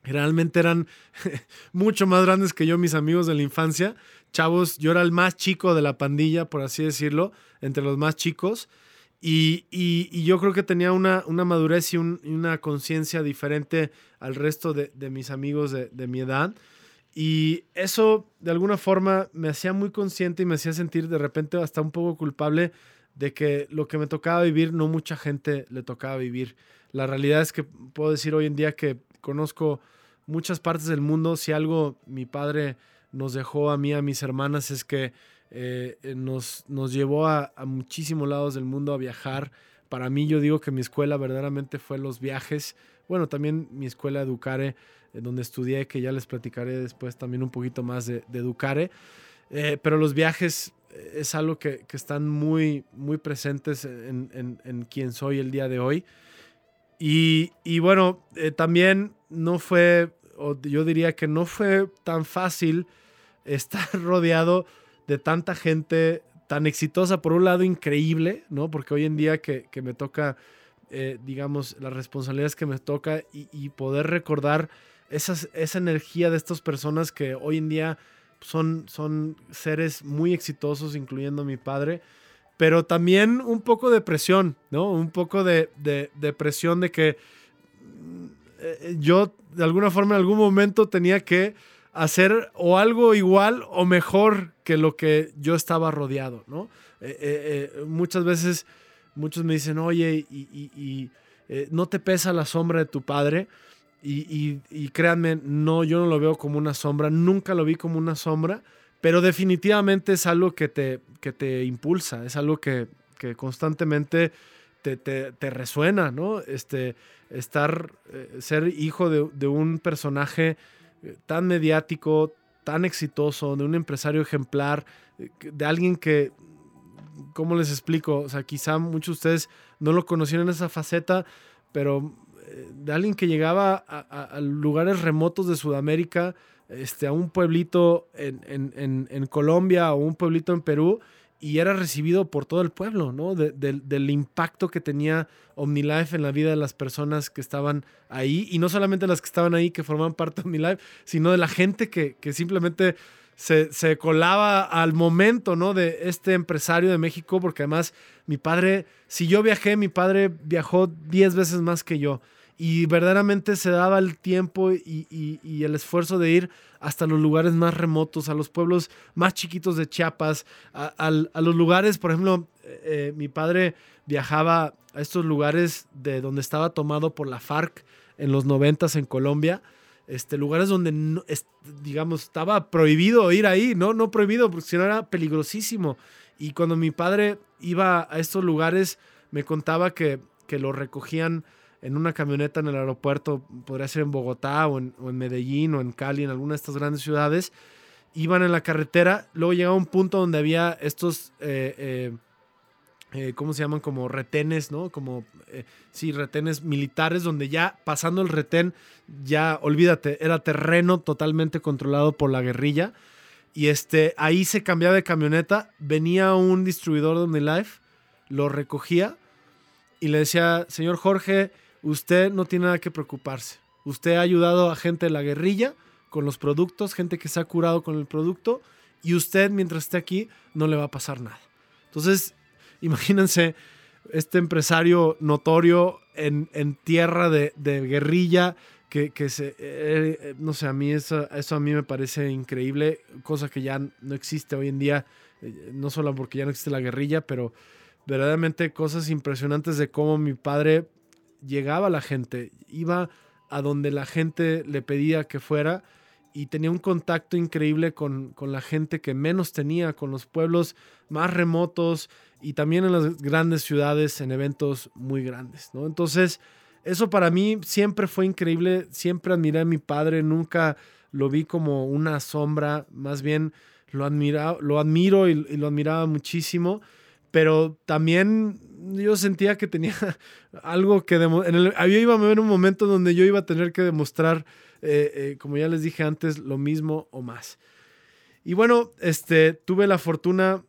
generalmente eran mucho más grandes que yo, mis amigos de la infancia. Chavos, yo era el más chico de la pandilla, por así decirlo, entre los más chicos. Y, yo creo que tenía una, una madurez y, una conciencia diferente al resto de, mis amigos de, mi edad. Y eso de alguna forma me hacía muy consciente y me hacía sentir de repente hasta un poco culpable de que lo que me tocaba vivir no mucha gente le tocaba vivir. La realidad es que puedo decir hoy en día que conozco muchas partes del mundo. Si algo mi padre nos dejó a mí, a mis hermanas, es que eh, eh, nos, nos llevó a, muchísimos lados del mundo a viajar. Para mí yo digo que mi escuela verdaderamente fue los viajes. Bueno, también mi escuela Educare, eh, donde estudié, que ya les platicaré después también un poquito más de, Educare. pero los viajes es algo que, están muy, muy presentes en, en, quien soy el día de hoy. Y, y bueno, también no fue, o yo diría que no fue tan fácil estar rodeado de tanta gente tan exitosa, por un lado increíble, ¿no? Porque hoy en día que, me toca, eh, digamos, las responsabilidades que me toca y, poder recordar esa energía de estas personas que hoy en día son, son seres muy exitosos, incluyendo mi padre, pero también un poco de presión, ¿no? Un poco de, de presión de que eh, yo de alguna forma en algún momento tenía que hacer o algo igual o mejor que lo que yo estaba rodeado, ¿no? Eh, eh, eh, muchas veces, muchos me dicen, oye, y, no te pesa la sombra de tu padre. Y, créanme, no, yo no lo veo como una sombra, nunca lo vi como una sombra, pero definitivamente es algo que te, que te impulsa, es algo que, constantemente te, te, resuena, ¿no? Este, estar, ser hijo de, de un personaje tan mediático, tan exitoso, de un empresario ejemplar, eh, de alguien que, ¿cómo les explico? O sea, quizá muchos de ustedes no lo conocieron en esa faceta, pero eh, de alguien que llegaba a, lugares remotos de Sudamérica, este, a un pueblito en, Colombia o un pueblito en Perú y era recibido por todo el pueblo, ¿no? del impacto que tenía OmniLife en la vida de las personas que estaban ahí y no solamente las que estaban ahí que formaban parte de OmniLife, sino de la gente que, que simplemente se, colaba al momento, ¿no? De este empresario de México, porque además mi padre, si yo viajé, mi padre viajó 10 veces más que yo. Y verdaderamente se daba el tiempo y, el esfuerzo de ir hasta los lugares más remotos, a los pueblos más chiquitos de Chiapas, a, los lugares, por ejemplo, eh, eh, mi padre viajaba a estos lugares de donde estaba tomado por la FARC en los noventas en Colombia este, lugares donde, no, digamos, estaba prohibido ir ahí, ¿no? No prohibido, porque si no era peligrosísimo. Y cuando mi padre iba a estos lugares, me contaba que, que lo recogían en una camioneta en el aeropuerto, podría ser en Bogotá o en, Medellín o en Cali, en alguna de estas grandes ciudades. Iban en la carretera, luego llegaba un punto donde había estos... Eh, eh, eh, ¿cómo se llaman? Como retenes, ¿no? Como, sí, retenes militares, donde ya pasando el retén, ya, olvídate, era terreno totalmente controlado por la guerrilla. Y este, ahí se cambiaba de camioneta, venía un distribuidor de OmniLife, lo recogía y le decía, señor Jorge, usted no tiene nada que preocuparse. Usted ha ayudado a gente de la guerrilla con los productos, gente que se ha curado con el producto, y usted mientras esté aquí no le va a pasar nada. Entonces, imagínense este empresario notorio en, tierra de, guerrilla, que, se, eh, eh, no sé, a mí eso, eso, a mí me parece increíble, cosa que ya no existe hoy en día, eh, no solo porque ya no existe la guerrilla, pero verdaderamente cosas impresionantes de cómo mi padre llegaba la gente, iba a donde la gente le pedía que fuera y tenía un contacto increíble con, con, la gente que menos tenía, con los pueblos más remotos y también en las grandes ciudades, en eventos muy grandes, ¿no? Entonces, eso para mí siempre fue increíble, siempre admiré a mi padre, nunca lo vi como una sombra, más bien lo, admira, lo admiro y, lo admiraba muchísimo, pero también yo sentía que tenía algo que... El, yo iba a ver un momento donde yo iba a tener que demostrar eh, eh, como ya les dije antes, lo mismo o más. Y bueno, este, tuve la fortuna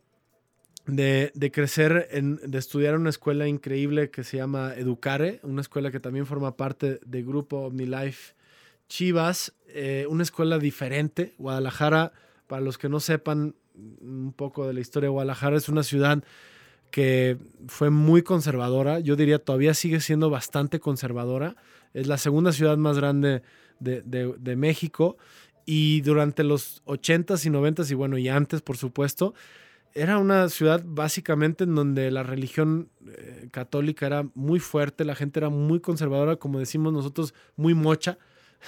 de, crecer, en, de estudiar en una escuela increíble que se llama Educare, una escuela que también forma parte del grupo OmniLife Chivas, eh, una escuela diferente. Guadalajara, para los que no sepan un poco de la historia de Guadalajara, es una ciudad que fue muy conservadora, yo diría todavía sigue siendo bastante conservadora, es la segunda ciudad más grande de, México. Y durante los 80s y 90s y bueno, y antes por supuesto, era una ciudad básicamente en donde la religión eh, católica era muy fuerte, la gente era muy conservadora, como decimos nosotros, muy mocha,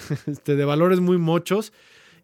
este, de valores muy mochos.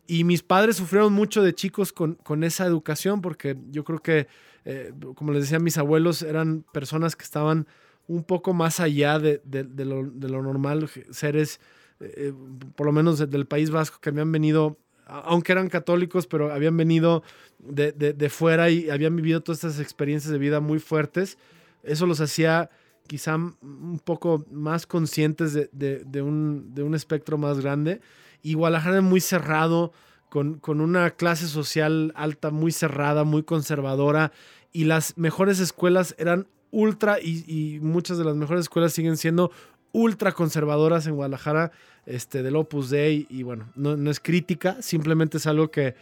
Y mis padres sufrieron mucho de chicos con, con esa educación, porque yo creo que, eh, como les decía, mis abuelos eran personas que estaban un poco más allá de, lo, de normal, seres eh, por lo menos del País Vasco, que habían venido, aunque eran católicos, pero habían venido de, fuera y habían vivido todas estas experiencias de vida muy fuertes. Eso los hacía quizá un poco más conscientes de, un, espectro más grande. Y Guadalajara es muy cerrado, con, una clase social alta, muy cerrada, muy conservadora. Y las mejores escuelas eran ultra, y, muchas de las mejores escuelas siguen siendo ultra conservadoras en Guadalajara este, del Opus Dei y bueno, no, es crítica, simplemente es algo que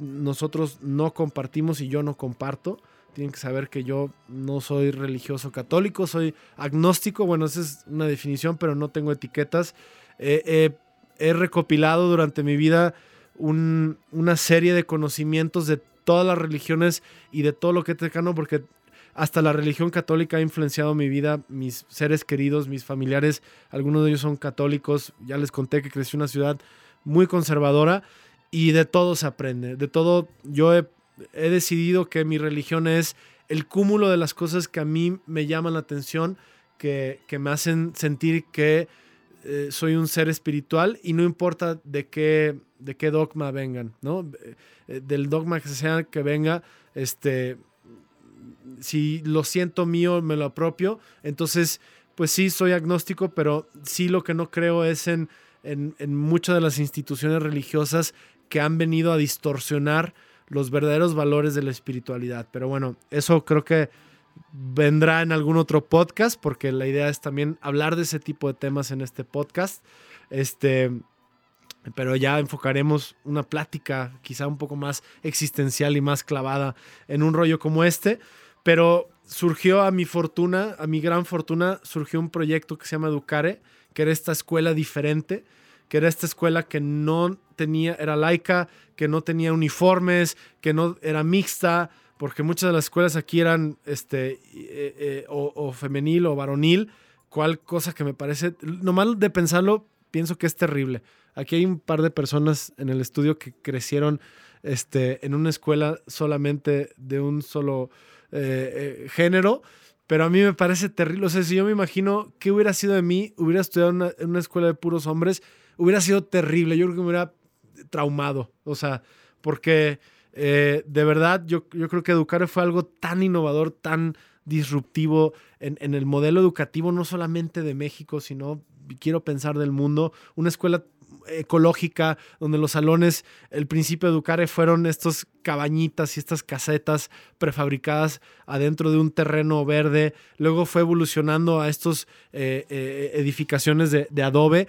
nosotros no compartimos y yo no comparto. Tienen que saber que yo no soy religioso católico, soy agnóstico, bueno, esa es una definición, pero no tengo etiquetas. he recopilado durante mi vida una serie de conocimientos de todas las religiones y de todo lo que es cercano, porque hasta la religión católica ha influenciado mi vida, mis seres queridos, mis familiares, algunos de ellos son católicos, ya les conté que crecí en una ciudad muy conservadora y de todo se aprende, de todo yo he, decidido que mi religión es el cúmulo de las cosas que a mí me llaman la atención, que, me hacen sentir que eh, soy un ser espiritual y no importa de qué, de qué dogma vengan, ¿no? Eh, del dogma que sea que venga, este, si lo siento mío, me lo apropio. Entonces, pues sí, soy agnóstico, pero sí lo que no creo es en, en, en muchas de las instituciones religiosas que han venido a distorsionar los verdaderos valores de la espiritualidad. Pero bueno, eso creo que vendrá en algún otro podcast, porque la idea es también hablar de ese tipo de temas en este podcast. Este, pero ya enfocaremos una plática quizá un poco más existencial y más clavada en un rollo como este. Pero surgió a mi fortuna, a mi gran fortuna, surgió un proyecto que se llama Educare, que era esta escuela diferente, que era esta escuela que no tenía, era laica, que no tenía uniformes, que no era mixta, porque muchas de las escuelas aquí eran este, eh, eh, o, femenil o varonil, cual cosa que me parece, nomás de pensarlo, pienso que es terrible. Aquí hay un par de personas en el estudio que crecieron este, en una escuela solamente de un solo eh, género, pero a mí me parece terrible. O sea, si yo me imagino qué hubiera sido de mí, hubiera estudiado en una, escuela de puros hombres, hubiera sido terrible. Yo creo que me hubiera traumado. O sea, porque eh, de verdad yo, yo creo que educar fue algo tan innovador, tan disruptivo en, en, el modelo educativo, no solamente de México, sino quiero pensar del mundo. Una escuela ecológica, donde los salones, el principio de Educare fueron estos cabañitas y estas casetas prefabricadas adentro de un terreno verde. Luego fue evolucionando a estos eh, eh, edificaciones de, de adobe,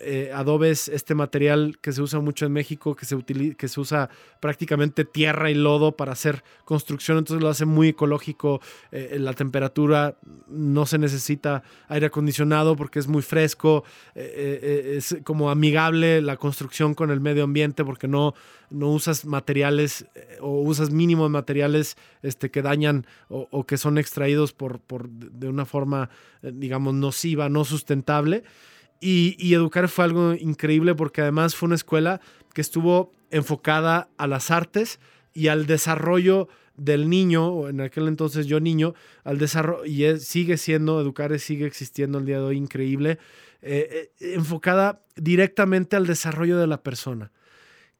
eh, adobe es este material que se usa mucho en México, que se, que se usa prácticamente tierra y lodo para hacer construcción, entonces lo hace muy ecológico, eh, la temperatura no se necesita aire acondicionado porque es muy fresco, eh, es como amigable la construcción con el medio ambiente porque no, no usas materiales o usas mínimos materiales este, que dañan o, o, que son extraídos por, por, de una forma, digamos, nociva, no sustentable. Y, educar fue algo increíble porque además fue una escuela que estuvo enfocada a las artes y al desarrollo del niño, o en aquel entonces yo niño, al desarrollo, y sigue siendo, educar sigue existiendo el día de hoy increíble, eh, eh, enfocada directamente al desarrollo de la persona.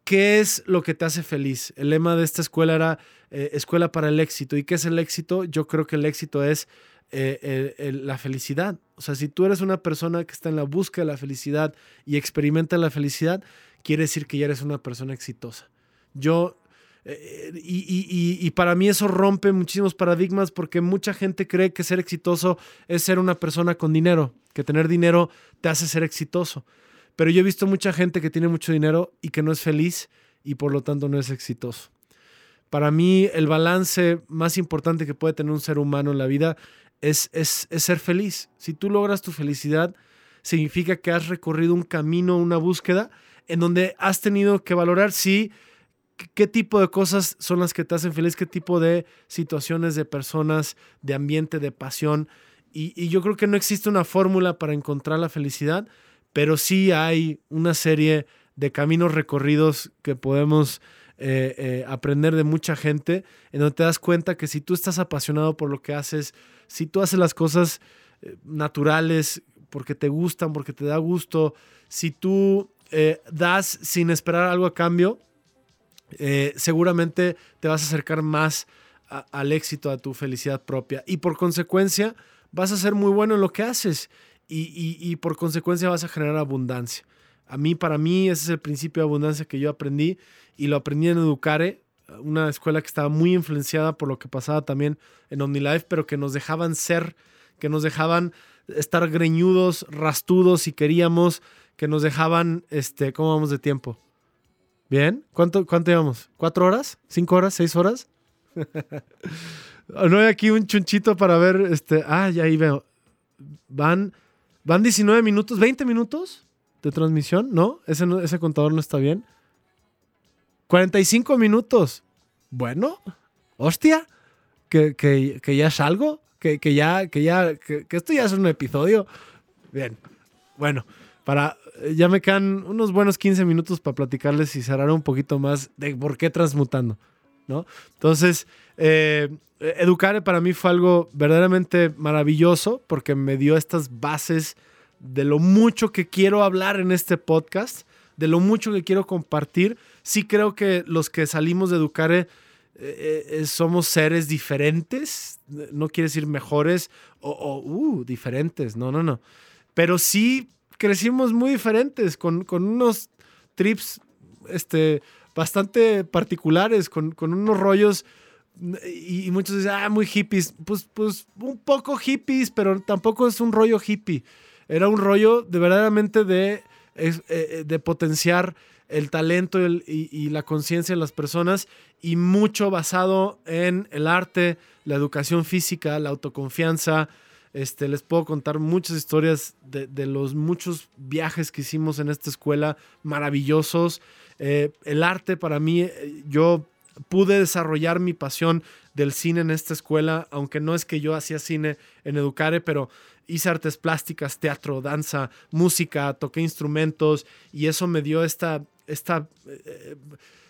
¿Qué es lo que te hace feliz? El lema de esta escuela era eh, Escuela para el éxito. ¿Y qué es el éxito? Yo creo que el éxito es eh, la felicidad. O sea, si tú eres una persona que está en la búsqueda de la felicidad y experimenta la felicidad, quiere decir que ya eres una persona exitosa. Yo, eh, y, y, para mí eso rompe muchísimos paradigmas porque mucha gente cree que ser exitoso es ser una persona con dinero, que tener dinero te hace ser exitoso. Pero yo he visto mucha gente que tiene mucho dinero y que no es feliz y por lo tanto no es exitoso. Para mí el balance más importante que puede tener un ser humano en la vida es, ser feliz. Si tú logras tu felicidad, significa que has recorrido un camino, una búsqueda, en donde has tenido que valorar si qué tipo de cosas son las que te hacen feliz, qué tipo de situaciones, de personas, de ambiente, de pasión. Y, yo creo que no existe una fórmula para encontrar la felicidad, pero sí hay una serie de caminos recorridos que podemos eh, eh, aprender de mucha gente, en donde te das cuenta que si tú estás apasionado por lo que haces, si tú haces las cosas eh, naturales porque te gustan, porque te da gusto, si tú das sin esperar algo a cambio, seguramente te vas a acercar más al éxito, a tu felicidad propia. Y por consecuencia, vas a ser muy bueno en lo que haces y, y por consecuencia vas a generar abundancia. A mí, para mí, ese es el principio de abundancia que yo aprendí y lo aprendí en Educare, una escuela que estaba muy influenciada por lo que pasaba también en OmniLife, pero que nos dejaban ser, que nos dejaban estar greñudos, rastudos si queríamos, que nos dejaban, este, ¿cómo vamos de tiempo? ¿Bien? ¿Cuánto, cuánto llevamos? ¿Cuatro horas? ¿Cinco horas? ¿Seis horas? no hay aquí un chunchito para ver, este, ah, ya ahí veo. Van, van 19 minutos, 20 minutos de transmisión, ¿no? Ese, ese contador no está bien. 45 minutos. Bueno, hostia, que, ya es algo, que, ya, que ya, que, esto ya es un episodio. Bien, bueno, para, ya me quedan unos buenos 15 minutos para platicarles y cerrar un poquito más de por qué transmutando, ¿no? Entonces, eh, educar para mí fue algo verdaderamente maravilloso porque me dio estas bases de lo mucho que quiero hablar en este podcast, de lo mucho que quiero compartir sí creo que los que salimos de Educare eh, somos seres diferentes, no quiere decir mejores o, uh, diferentes, no, no, no. Pero sí crecimos muy diferentes, con, unos trips este, bastante particulares, con, unos rollos y, muchos dicen, ah, muy hippies. Pues, pues un poco hippies, pero tampoco es un rollo hippie. Era un rollo de verdaderamente de, eh, de potenciar el talento y, la conciencia de las personas y mucho basado en el arte, la educación física, la autoconfianza. Este, les puedo contar muchas historias de, los muchos viajes que hicimos en esta escuela, maravillosos. Eh, el arte para mí, eh, yo pude desarrollar mi pasión del cine en esta escuela, aunque no es que yo hacía cine en Educare, pero hice artes plásticas, teatro, danza, música, toqué instrumentos y eso me dio esta esta eh,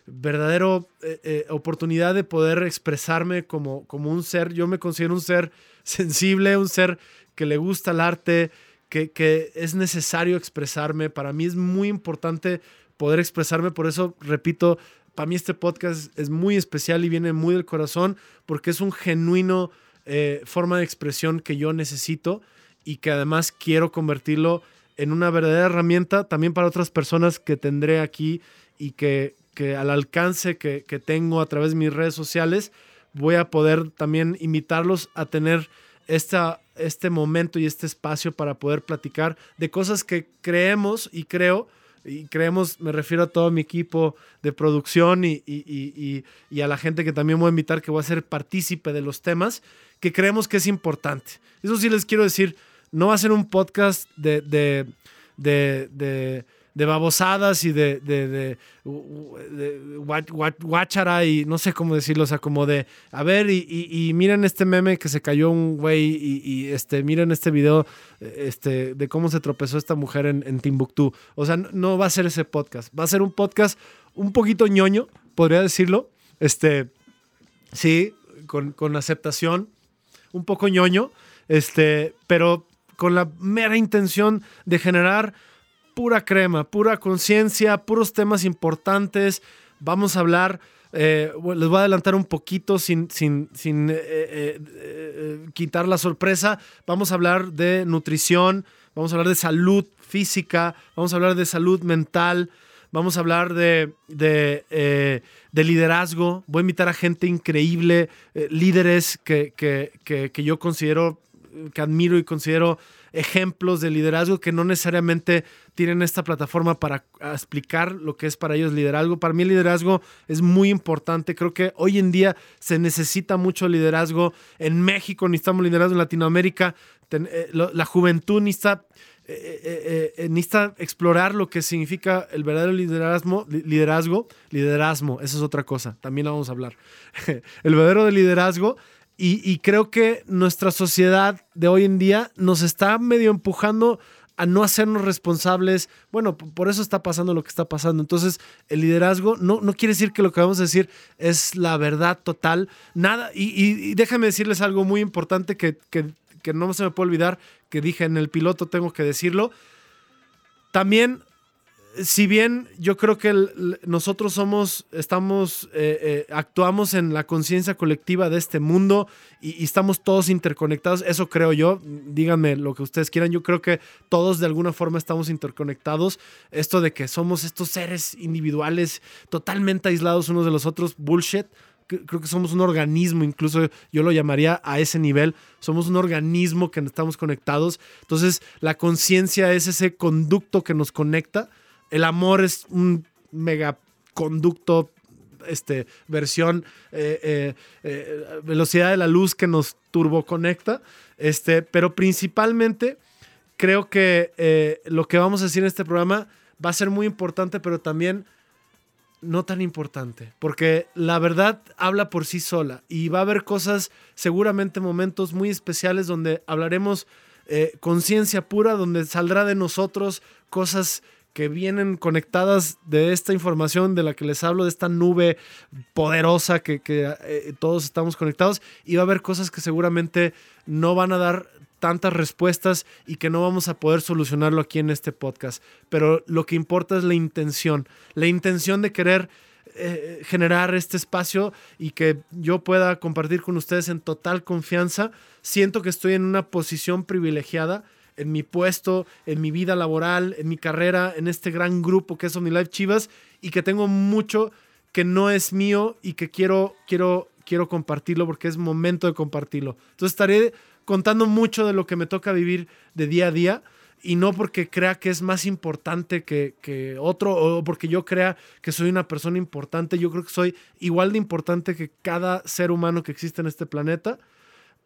verdadera eh, eh, oportunidad de poder expresarme como, como un ser. Yo me considero un ser sensible, un ser que le gusta el arte, que, que es necesario expresarme. Para mí es muy importante poder expresarme, por eso repito, para mí este podcast es muy especial y viene muy del corazón porque es un genuino forma de expresión que yo necesito y que además quiero convertirlo en una verdadera herramienta también para otras personas que tendré aquí y que, al alcance que, tengo a través de mis redes sociales, voy a poder también invitarlos a tener esta, este momento y este espacio para poder platicar de cosas que creemos y creo, y creemos, me refiero a todo mi equipo de producción y, y, a la gente que también voy a invitar que voy a ser partícipe de los temas que creemos que es importante. Eso sí les quiero decir, no va a ser un podcast de, de, de, de, babosadas y de, de, guachara y no sé cómo decirlo, o sea, como de, a ver, y, miren este meme que se cayó un güey y, este, miren este video este, de cómo se tropezó esta mujer en, Timbuktu. O sea, no va a ser ese podcast, va a ser un podcast un poquito ñoño, podría decirlo, este, sí, con, con aceptación, un poco ñoño, este, pero con la mera intención de generar pura crema, pura conciencia, puros temas importantes. Vamos a hablar, eh, les voy a adelantar un poquito sin, sin, sin eh, eh, quitar la sorpresa. Vamos a hablar de nutrición, vamos a hablar de salud física, vamos a hablar de salud mental, vamos a hablar de, de, liderazgo. Voy a invitar a gente increíble, líderes que, que, que, que yo considero que admiro y considero ejemplos de liderazgo que no necesariamente tienen esta plataforma para explicar lo que es para ellos liderazgo. Para mí el liderazgo es muy importante. Creo que hoy en día se necesita mucho liderazgo. En México necesitamos liderazgo, en Latinoamérica eh, la juventud necesita, eh, eh, necesita explorar lo que significa el verdadero liderazgo, liderazgo. Liderazgo, eso es otra cosa, también lo vamos a hablar. el verdadero liderazgo y, creo que nuestra sociedad de hoy en día nos está medio empujando a no hacernos responsables. Bueno, por eso está pasando lo que está pasando. Entonces, el liderazgo no, no quiere decir que lo que vamos a decir es la verdad total. Nada. Y, déjame decirles algo muy importante que, que, que no se me puede olvidar, que dije en el piloto, tengo que decirlo. También si bien yo creo que nosotros somos, estamos, eh, eh, actuamos en la conciencia colectiva de este mundo y, estamos todos interconectados, eso creo yo, díganme lo que ustedes quieran, yo creo que todos de alguna forma estamos interconectados, esto de que somos estos seres individuales totalmente aislados unos de los otros, bullshit, creo que somos un organismo, incluso yo lo llamaría a ese nivel, somos un organismo que estamos conectados, entonces la conciencia es ese conducto que nos conecta el amor es un megaconducto, este, versión eh, eh, eh, velocidad de la luz que nos turboconecta. Este, pero principalmente creo que lo que vamos a decir en este programa va a ser muy importante, pero también no tan importante, porque la verdad habla por sí sola y va a haber cosas, seguramente momentos muy especiales donde hablaremos conciencia pura, donde saldrá de nosotros cosas que vienen conectadas de esta información de la que les hablo, de esta nube poderosa que, eh, todos estamos conectados, y va a haber cosas que seguramente no van a dar tantas respuestas y que no vamos a poder solucionarlo aquí en este podcast. Pero lo que importa es la intención, la intención de querer eh, generar este espacio y que yo pueda compartir con ustedes en total confianza. Siento que estoy en una posición privilegiada en mi puesto, en mi vida laboral, en mi carrera, en este gran grupo que es OmniLife Chivas y que tengo mucho que no es mío y que quiero, quiero, quiero compartirlo porque es momento de compartirlo. Entonces estaré contando mucho de lo que me toca vivir de día a día y no porque crea que es más importante que, que, otro o porque yo crea que soy una persona importante. Yo creo que soy igual de importante que cada ser humano que existe en este planeta,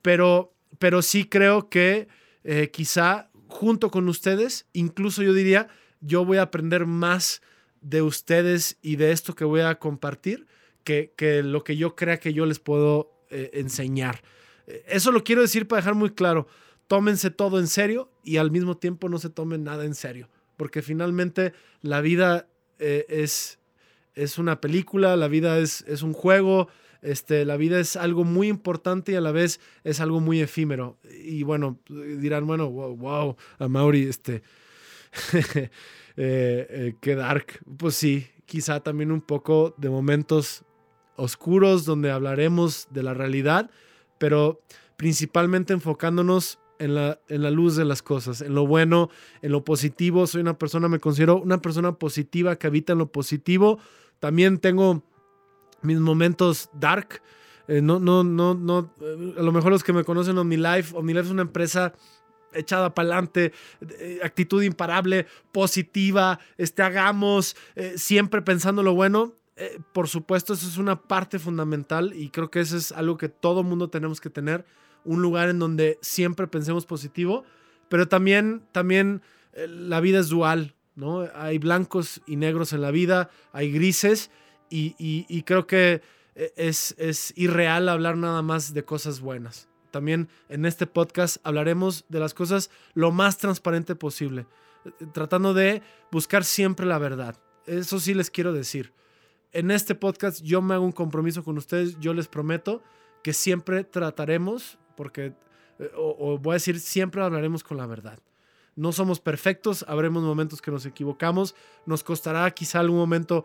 pero, pero sí creo que eh, quizá junto con ustedes, incluso yo diría, yo voy a aprender más de ustedes y de esto que voy a compartir que, que lo que yo crea que yo les puedo eh, enseñar. Eh, eso lo quiero decir para dejar muy claro tómense todo en serio y al mismo tiempo no se tomen nada en serio, porque finalmente la vida es, es una película, la vida es, es un juego, este, la vida es algo muy importante y a la vez es algo muy efímero. Y bueno, dirán, bueno, wow, wow a Mauri, este, eh, eh, qué dark. Pues sí, quizá también un poco de momentos oscuros donde hablaremos de la realidad, pero principalmente enfocándonos en la, en la luz de las cosas, en lo bueno, en lo positivo. Soy una persona, me considero una persona positiva que habita en lo positivo. También tengo mis momentos dark. Eh, no, no, no, no. Eh, a lo mejor los que me conocen OmniLife, OmniLife es una empresa echada para adelante, eh, actitud imparable, positiva, este, hagamos, siempre pensando lo bueno. por supuesto, eso es una parte fundamental y creo que eso es algo que todo mundo tenemos que tener un lugar en donde siempre pensemos positivo, pero también, también la vida es dual, ¿no? Hay blancos y negros en la vida, hay grises y, creo que eh, es, irreal hablar nada más de cosas buenas. También en este podcast hablaremos de las cosas lo más transparente posible, eh, tratando de buscar siempre la verdad. Eso sí les quiero decir. En este podcast yo me hago un compromiso con ustedes, yo les prometo que siempre trataremos porque, eh, o, voy a decir, siempre hablaremos con la verdad. No somos perfectos, habremos momentos que nos equivocamos, nos costará quizá algún momento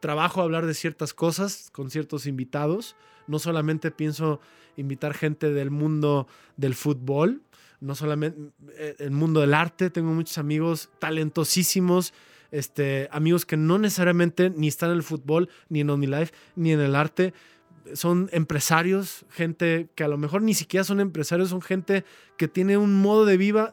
trabajo hablar de ciertas cosas con ciertos invitados. No solamente pienso invitar gente del mundo del fútbol, no solamente eh, el mundo del arte, tengo muchos amigos talentosísimos, este, amigos que no necesariamente ni están en el fútbol, ni en OmniLife, ni en el arte, son empresarios, gente que a lo mejor ni siquiera son empresarios, son gente que tiene un modo de, vida,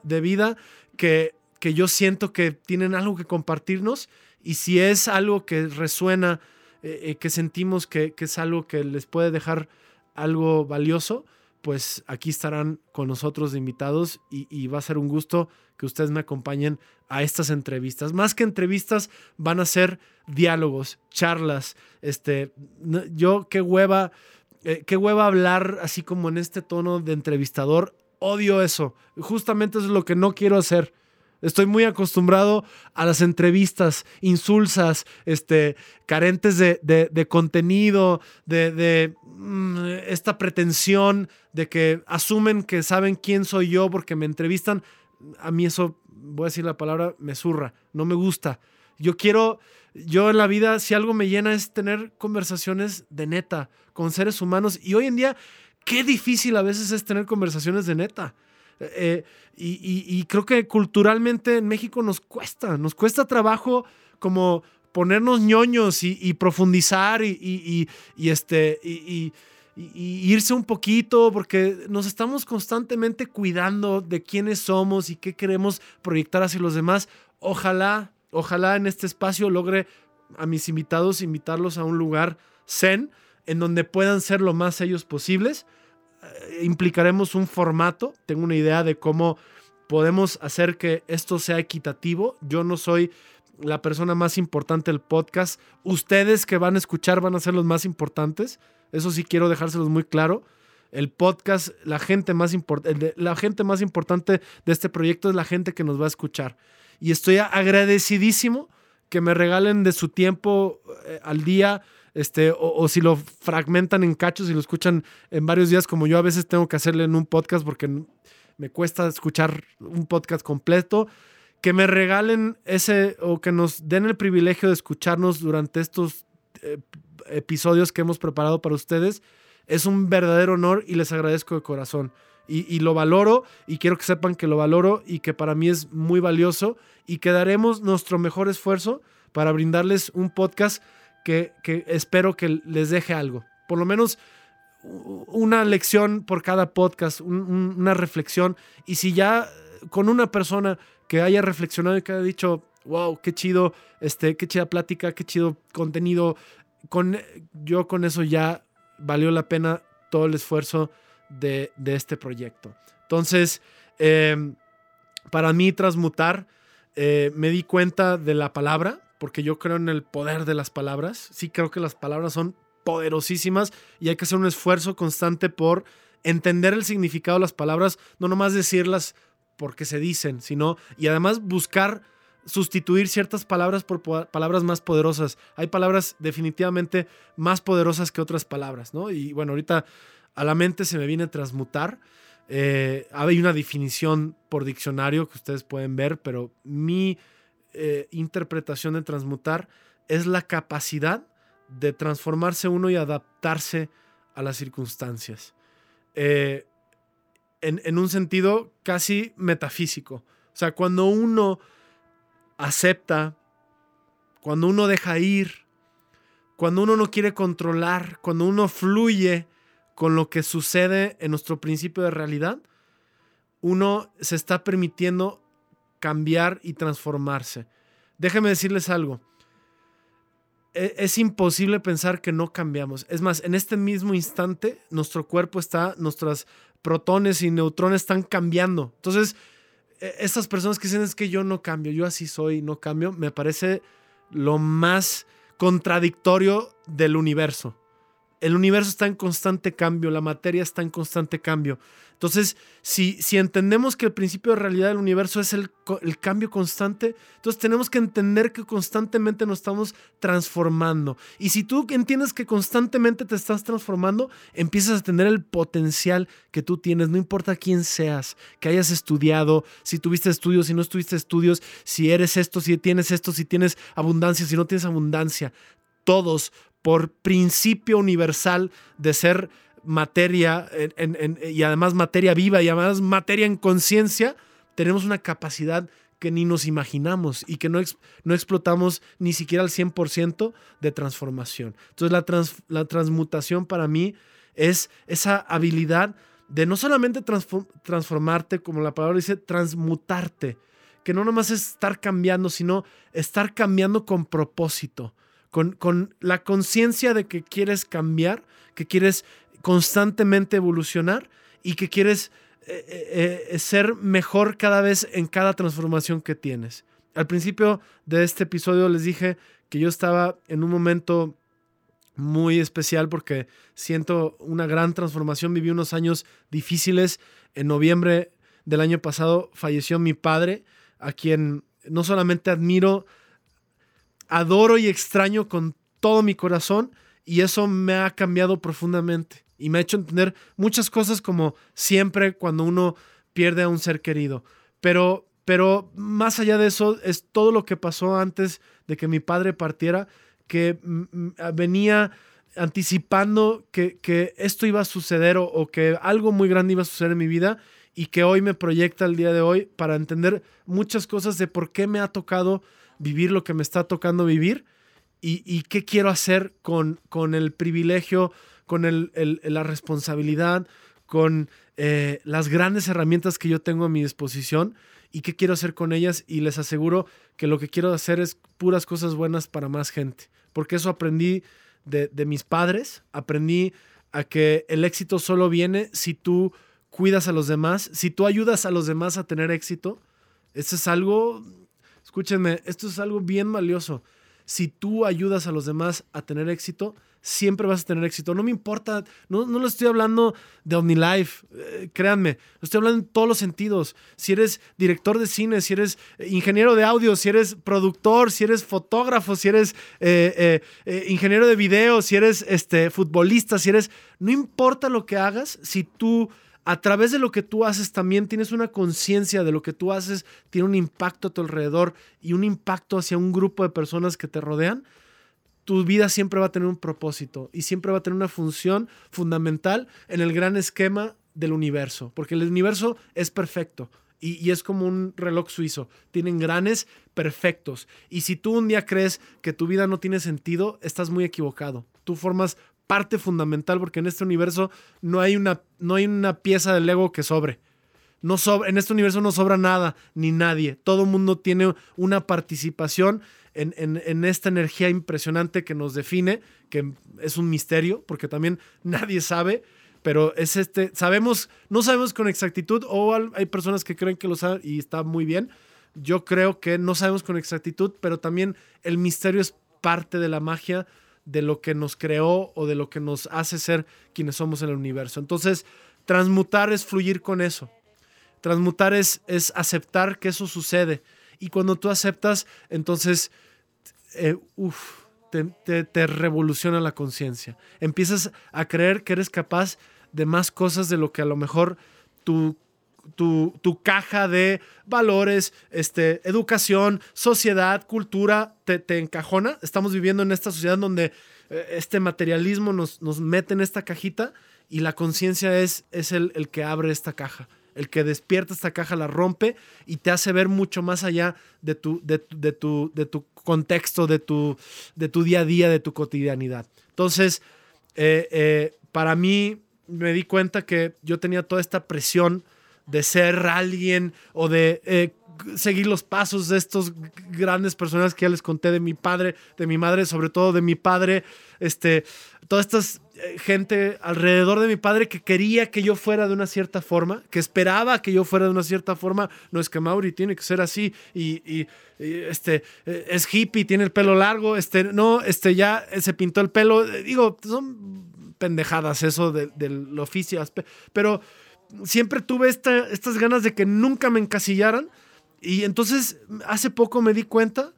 que yo siento que tienen algo que compartirnos y si es algo que resuena, eh, eh, que sentimos que, es algo que les puede dejar algo valioso, pues aquí estarán con nosotros de invitados y, va a ser un gusto que ustedes me acompañen a estas entrevistas. Más que entrevistas, van a ser diálogos, charlas. Este, yo qué hueva, eh, qué hueva hablar así como en este tono de entrevistador. Odio eso. Justamente eso es lo que no quiero hacer. Estoy muy acostumbrado a las entrevistas insulsas, este, carentes de, de, contenido, de, mm, esta pretensión de que asumen que saben quién soy yo porque me entrevistan. A mí eso, voy a decir la palabra, me zurra, no me gusta. Yo quiero, yo en la vida, si algo me llena es tener conversaciones de neta con seres humanos. Y hoy en día, qué difícil a veces es tener conversaciones de neta. Eh, y, creo que culturalmente en México nos cuesta, nos cuesta trabajo como ponernos ñoños y, profundizar y, este, y, irse un poquito, porque nos estamos constantemente cuidando de quiénes somos y qué queremos proyectar hacia los demás. Ojalá, ojalá en este espacio logre a mis invitados invitarlos a un lugar zen en donde puedan ser lo más ellos posibles implicaremos un formato. Tengo una idea de cómo podemos hacer que esto sea equitativo. Yo no soy la persona más importante del podcast. Ustedes que van a escuchar van a ser los más importantes. Eso sí quiero dejárselos muy claro. El podcast, la gente más, la gente más importante de este proyecto es la gente que nos va a escuchar. Y estoy agradecidísimo que me regalen de su tiempo eh, al día este, o, si lo fragmentan en cachos y lo escuchan en varios días, como yo a veces tengo que hacerle en un podcast porque me cuesta escuchar un podcast completo, que me regalen ese o que nos den el privilegio de escucharnos durante estos episodios que hemos preparado para ustedes. Es un verdadero honor y les agradezco de corazón. Y, lo valoro y quiero que sepan que lo valoro y que para mí es muy valioso y que daremos nuestro mejor esfuerzo para brindarles un podcast que, espero que les deje algo. Por lo menos una lección por cada podcast, una reflexión. Y si ya con una persona que haya reflexionado y que haya dicho, wow, qué chido, este, qué chida plática, qué chido contenido, con, yo con eso ya valió la pena todo el esfuerzo de, este proyecto. Entonces, em, para mí transmutar, eh, me di cuenta de la palabra, porque yo creo en el poder de las palabras. Sí creo que las palabras son poderosísimas y hay que hacer un esfuerzo constante por entender el significado de las palabras, no nomás decirlas porque se dicen, sino y además buscar sustituir ciertas palabras por palabras más poderosas. Hay palabras definitivamente más poderosas que otras palabras, ¿no? Y bueno, ahorita a la mente se me viene transmutar. Eh, hay una definición por diccionario que ustedes pueden ver, pero mi eh, interpretación de transmutar es la capacidad de transformarse uno y adaptarse a las circunstancias. Eh, en, en, un sentido casi metafísico. O sea, cuando uno acepta, cuando uno deja ir, cuando uno no quiere controlar, cuando uno fluye con lo que sucede en nuestro principio de realidad, uno se está permitiendo cambiar y transformarse. Déjenme decirles algo. E, es imposible pensar que no cambiamos. Es más, en este mismo instante, nuestro cuerpo está, nuestros protones y neutrones están cambiando. Entonces, e, estas personas que dicen es que yo no cambio, yo así soy, no cambio, me parece lo más contradictorio del universo el universo está en constante cambio, la materia está en constante cambio. Entonces, si, si entendemos que el principio de realidad del universo es el, el, cambio constante, entonces tenemos que entender que constantemente nos estamos transformando. Y si tú entiendes que constantemente te estás transformando, empiezas a tener el potencial que tú tienes, no importa quién seas, que hayas estudiado, si tuviste estudios, si no tuviste estudios, si eres esto, si tienes esto, si tienes abundancia, si no tienes abundancia. Todos por principio universal de ser materia y además materia viva y además materia en conciencia, tenemos una capacidad que ni nos imaginamos y que no, no explotamos ni siquiera al 100% de transformación. Entonces la, la, transmutación para mí es esa habilidad de no solamente transformarte, como la palabra dice, transmutarte, que no nomás es estar cambiando, sino estar cambiando con propósito con, la conciencia de que quieres cambiar, que quieres constantemente evolucionar y que quieres eh, eh, eh, ser mejor cada vez en cada transformación que tienes. Al principio de este episodio les dije que yo estaba en un momento muy especial porque siento una gran transformación. Viví unos años difíciles. En noviembre del año pasado falleció mi padre, a quien no solamente admiro, adoro y extraño con todo mi corazón y eso me ha cambiado profundamente y me ha hecho entender muchas cosas como siempre cuando uno pierde a un ser querido. Pero, pero más allá de eso es todo lo que pasó antes de que mi padre partiera que venía anticipando que, que, esto iba a suceder o, o, que algo muy grande iba a suceder en mi vida y que hoy me proyecta el día de hoy para entender muchas cosas de por qué me ha tocado vivir lo que me está tocando vivir y, qué quiero hacer con, con el privilegio, con el, la responsabilidad, con eh, las grandes herramientas que yo tengo a mi disposición y qué quiero hacer con ellas. Y les aseguro que lo que quiero hacer es puras cosas buenas para más gente, porque eso aprendí de, de mis padres, aprendí a que el éxito solo viene si tú cuidas a los demás, si tú ayudas a los demás a tener éxito, eso es algo Escúchenme, esto es algo bien valioso. Si tú ayudas a los demás a tener éxito, siempre vas a tener éxito. No me importa, no, no lo estoy hablando de OmniLife, eh, créanme, lo estoy hablando en todos los sentidos. Si eres director de cine, si eres eh, ingeniero de audio, si eres productor, si eres fotógrafo, si eres eh, ingeniero de video, si eres este, futbolista, si eres... No importa lo que hagas, si tú a través de lo que tú haces también tienes una conciencia de lo que tú haces, tiene un impacto a tu alrededor y un impacto hacia un grupo de personas que te rodean, tu vida siempre va a tener un propósito y siempre va a tener una función fundamental en el gran esquema del universo, porque el universo es perfecto. Y, es como un reloj suizo. Tienen granes perfectos. Y si tú un día crees que tu vida no tiene sentido, estás muy equivocado. Tú formas parte fundamental porque en este universo no hay una, no hay una pieza del Lego que sobre. No en este universo no sobra nada ni nadie. Todo mundo tiene una participación en, en, esta energía impresionante que nos define, que es un misterio, porque también nadie sabe, pero es este, sabemos, no sabemos con exactitud, o hay personas que creen que lo saben y está muy bien. Yo creo que no sabemos con exactitud, pero también el misterio es parte de la magia de lo que nos creó o de lo que nos hace ser quienes somos en el universo. Entonces, transmutar es fluir con eso. Transmutar es, es aceptar que eso sucede. Y cuando tú aceptas, entonces, eh, te, te, revoluciona la conciencia. Empiezas a creer que eres capaz de más cosas de lo que a lo mejor tu, tu, tu caja de valores, este, educación, sociedad, cultura, te, te, encajona. Estamos viviendo en esta sociedad donde eh, este materialismo nos, nos mete en esta cajita y la conciencia es, es el, el que abre esta caja el que despierta esta caja la rompe y te hace ver mucho más allá de tu, de, tu, de tu contexto, de tu, de tu día a día, de tu cotidianidad. Entonces, eh, eh, para mí me di cuenta que yo tenía toda esta presión de ser alguien o de eh, seguir los pasos de estos grandes personas que ya les conté de mi padre, de mi madre, sobre todo de mi padre, este, toda esta eh, gente alrededor de mi padre que quería que yo fuera de una cierta forma, que esperaba que yo fuera de una cierta forma. No es que Mauri tiene que ser así y, este, eh, es hippie, tiene el pelo largo, este, no, este, ya se pintó el pelo. Digo, son pendejadas eso del oficio, pero siempre tuve estas ganas de que nunca me encasillaran. Y entonces hace poco me di cuenta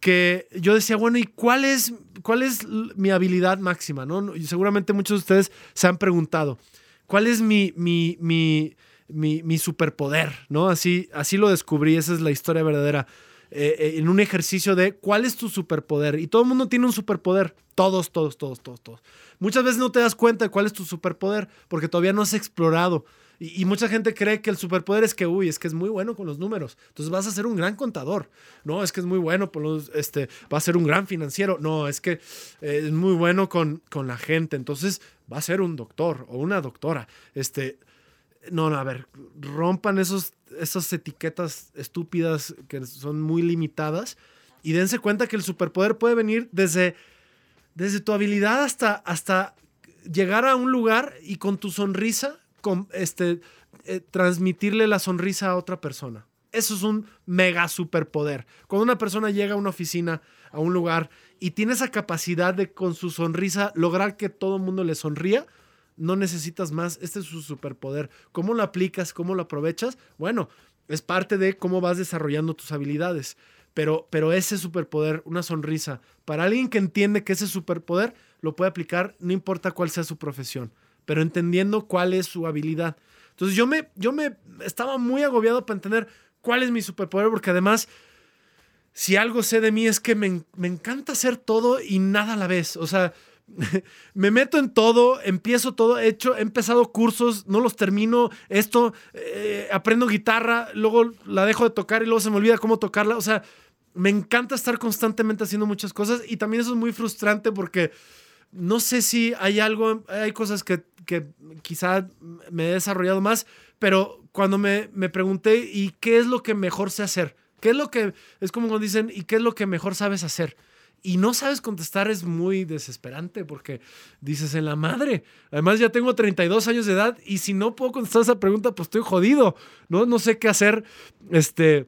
que yo decía, bueno, ¿y cuál es, cuál es mi habilidad máxima? ¿no? Y seguramente muchos de ustedes se han preguntado, ¿cuál es mi, mi, mi, mi, superpoder? ¿no? Así, así lo descubrí, esa es la historia verdadera. Eh, eh, en un ejercicio de cuál es tu superpoder. Y todo el mundo tiene un superpoder. Todos, todos, todos, todos, todos. Muchas veces no te das cuenta de cuál es tu superpoder porque todavía no has explorado. Y, mucha gente cree que el superpoder es que, uy, es que es muy bueno con los números. Entonces vas a ser un gran contador. No, es que es muy bueno por los, este, va a ser un gran financiero. No, es que eh, es muy bueno con, con la gente. Entonces va a ser un doctor o una doctora. Este, no, no, a ver, rompan esos, esas etiquetas estúpidas que son muy limitadas y dense cuenta que el superpoder puede venir desde, desde tu habilidad hasta, hasta llegar a un lugar y con tu sonrisa este, eh, transmitirle la sonrisa a otra persona. Eso es un mega superpoder. Cuando una persona llega a una oficina, a un lugar, y tiene esa capacidad de con su sonrisa lograr que todo el mundo le sonría, no necesitas más. Este es su superpoder. ¿Cómo lo aplicas? ¿Cómo lo aprovechas? Bueno, es parte de cómo vas desarrollando tus habilidades. Pero, pero ese superpoder, una sonrisa, para alguien que entiende que ese superpoder lo puede aplicar, no importa cuál sea su profesión pero entendiendo cuál es su habilidad. Entonces yo me, yo me estaba muy agobiado para entender cuál es mi superpoder, porque además, si algo sé de mí es que me, encanta hacer todo y nada a la vez. O sea, me meto en todo, empiezo todo, he hecho, he empezado cursos, no los termino, esto, eh, aprendo guitarra, luego la dejo de tocar y luego se me olvida cómo tocarla. O sea, me encanta estar constantemente haciendo muchas cosas y también eso es muy frustrante porque no sé si hay algo, hay cosas que, que quizá me he desarrollado más, pero cuando me, me, pregunté, ¿y qué es lo que mejor sé hacer? ¿Qué es lo que, es como cuando dicen, ¿y qué es lo que mejor sabes hacer? Y no sabes contestar es muy desesperante porque dices en la madre. Además ya tengo 32 años de edad y si no puedo contestar esa pregunta, pues estoy jodido. No, no sé qué hacer. Este,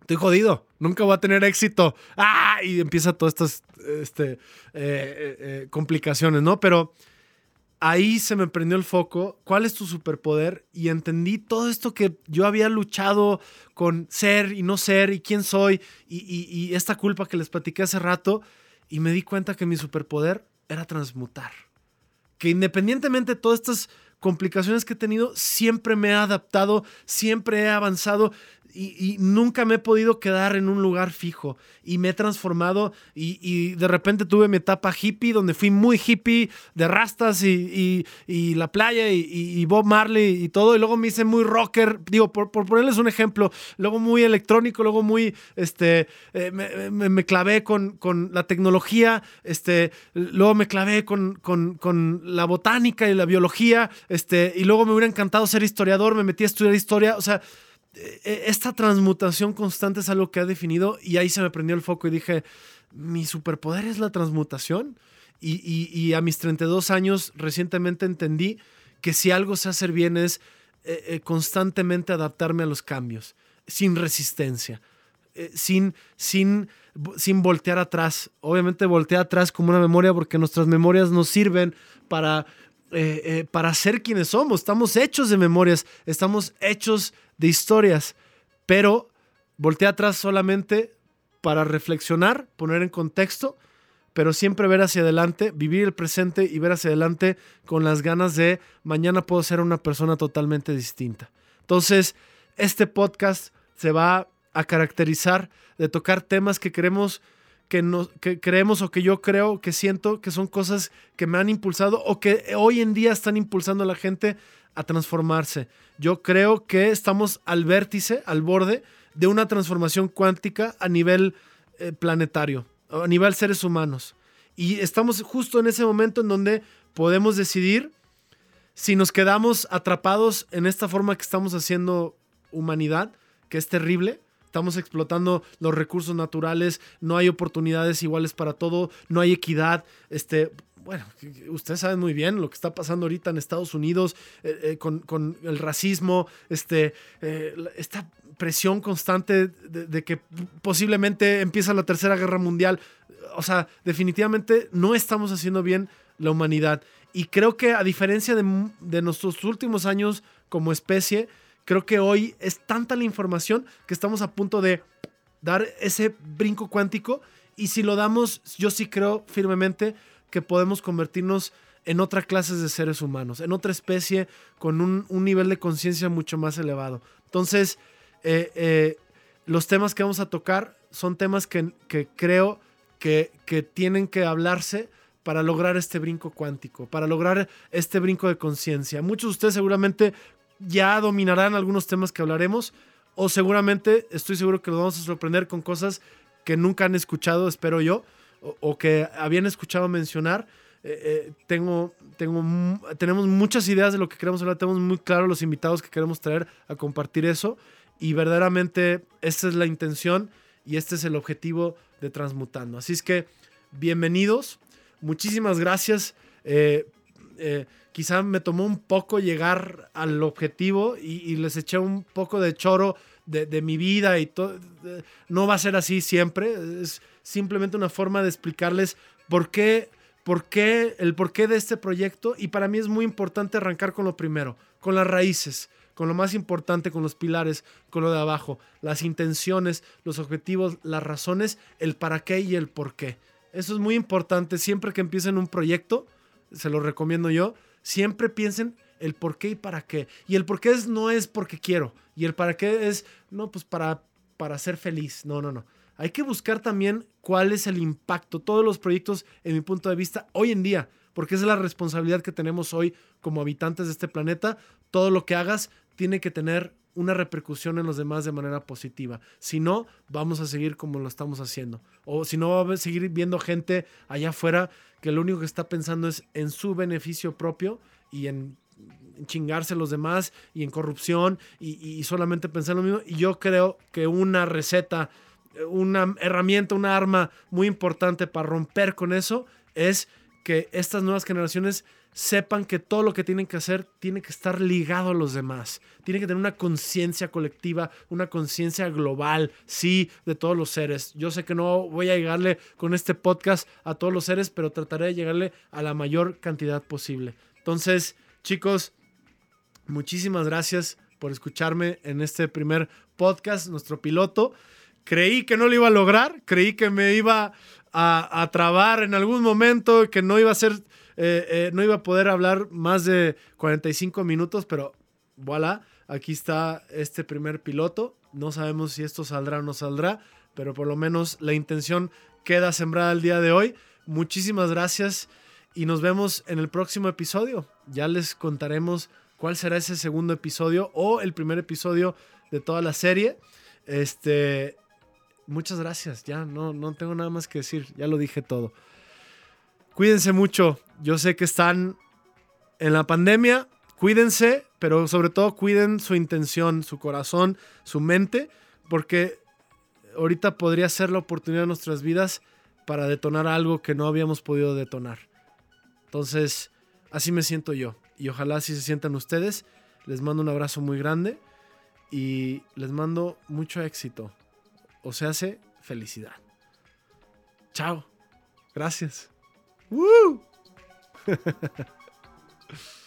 estoy jodido, nunca voy a tener éxito. ¡Ah! Y empieza todas estas este, eh, eh, eh, complicaciones, ¿no? Pero ahí se me prendió el foco, ¿cuál es tu superpoder? Y entendí todo esto que yo había luchado con ser y no ser y quién soy y, esta culpa que les platiqué hace rato y me di cuenta que mi superpoder era transmutar. Que independientemente de todas estas complicaciones que he tenido, siempre me he adaptado, siempre he avanzado y, nunca me he podido quedar en un lugar fijo. Y me he transformado y, de repente tuve mi etapa hippie donde fui muy hippie de rastas y, la playa y, Bob Marley y todo. Y luego me hice muy rocker, digo, por, ponerles un ejemplo, luego muy electrónico, luego muy, este, eh, me, clavé con, la tecnología, este, luego me clavé con, la botánica y la biología, este, y luego me hubiera encantado ser historiador, me metí a estudiar historia, o sea, esta transmutación constante es algo que ha definido y ahí se me prendió el foco y dije, mi superpoder es la transmutación. Y, a mis 32 años recientemente entendí que si algo sé hacer bien es eh, eh, constantemente adaptarme a los cambios, sin resistencia, eh, sin, sin, sin voltear atrás. Obviamente voltear atrás como una memoria porque nuestras memorias nos sirven para eh, eh, para ser quienes somos. Estamos hechos de memorias, estamos hechos de historias, pero voltea atrás solamente para reflexionar, poner en contexto, pero siempre ver hacia adelante, vivir el presente y ver hacia adelante con las ganas de mañana puedo ser una persona totalmente distinta. Entonces, este podcast se va a caracterizar de tocar temas que queremos que, creemos o que yo creo, que siento que son cosas que me han impulsado o que hoy en día están impulsando a la gente a transformarse. Yo creo que estamos al vértice, al borde de una transformación cuántica a nivel eh, planetario, a nivel seres humanos. Y estamos justo en ese momento en donde podemos decidir si nos quedamos atrapados en esta forma que estamos haciendo humanidad, que es terrible, estamos explotando los recursos naturales, no hay oportunidades iguales para todo, no hay equidad, este, bueno, ustedes saben muy bien lo que está pasando ahorita en Estados Unidos eh, eh, con, el racismo, este, eh, esta presión constante de, que posiblemente empieza la tercera guerra mundial. O sea, definitivamente no estamos haciendo bien la humanidad. Y creo que a diferencia de, de nuestros últimos años como especie, Creo que hoy es tanta la información que estamos a punto de dar ese brinco cuántico y si lo damos, yo sí creo firmemente que podemos convertirnos en otra clase de seres humanos, en otra especie con un, nivel de conciencia mucho más elevado. Entonces, eh, eh, los temas que vamos a tocar son temas que, creo que, que, tienen que hablarse para lograr este brinco cuántico, para lograr este brinco de conciencia. Muchos de ustedes seguramente ya dominarán algunos temas que hablaremos o seguramente estoy seguro que los vamos a sorprender con cosas que nunca han escuchado, espero yo, o, que habían escuchado mencionar. Eh, eh, tengo, tengo, tenemos muchas ideas de lo que queremos hablar, tenemos muy claro los invitados que queremos traer a compartir eso y verdaderamente esta es la intención y este es el objetivo de Transmutando. Así es que bienvenidos, muchísimas gracias. Eh, quizá me tomó un poco llegar al objetivo y, les eché un poco de choro de, mi vida y todo. No va a ser así siempre, es simplemente una forma de explicarles por qué, por qué, el porqué de este proyecto y para mí es muy importante arrancar con lo primero, con las raíces con lo más importante, con los pilares, con lo de abajo, las intenciones, los objetivos, las razones, el para qué y el por qué. Eso es muy importante siempre que empiecen un proyecto, se lo recomiendo yo, siempre piensen el por qué y para qué. Y el por qué es, no es porque quiero. Y el para qué es, no, pues para, para ser feliz. No, no, no. Hay que buscar también cuál es el impacto. Todos los proyectos, en mi punto de vista, hoy en día, porque es la responsabilidad que tenemos hoy como habitantes de este planeta, todo lo que hagas tiene que tener una repercusión en los demás de manera positiva. Si no, vamos a seguir como lo estamos haciendo. O si no, va a seguir viendo gente allá afuera que lo único que está pensando es en su beneficio propio y en, chingarse a los demás y en corrupción y, solamente pensar lo mismo. Y yo creo que una receta, una herramienta, una arma muy importante para romper con eso es que estas nuevas generaciones sepan que todo lo que tienen que hacer tiene que estar ligado a los demás. Tiene que tener una conciencia colectiva, una conciencia global, sí, de todos los seres. Yo sé que no voy a llegarle con este podcast a todos los seres, pero trataré de llegarle a la mayor cantidad posible. Entonces, chicos, muchísimas gracias por escucharme en este primer podcast, nuestro piloto. Creí que no lo iba a lograr, creí que me iba a, a trabar en algún momento, que no iba a ser eh, eh, no iba a poder hablar más de 45 minutos, pero voilà, aquí está este primer piloto. No sabemos si esto saldrá o no saldrá, pero por lo menos la intención queda sembrada el día de hoy. Muchísimas gracias y nos vemos en el próximo episodio. Ya les contaremos cuál será ese segundo episodio o el primer episodio de toda la serie. Este, muchas gracias. Ya no, no tengo nada más que decir. Ya lo dije todo. Cuídense mucho. Yo sé que están en la pandemia. Cuídense, pero sobre todo cuiden su intención, su corazón, su mente, porque ahorita podría ser la oportunidad de nuestras vidas para detonar algo que no habíamos podido detonar. Entonces, así me siento yo. Y ojalá así se sientan ustedes. Les mando un abrazo muy grande y les mando mucho éxito. O se hace felicidad. Chao. Gracias. ¡Woo!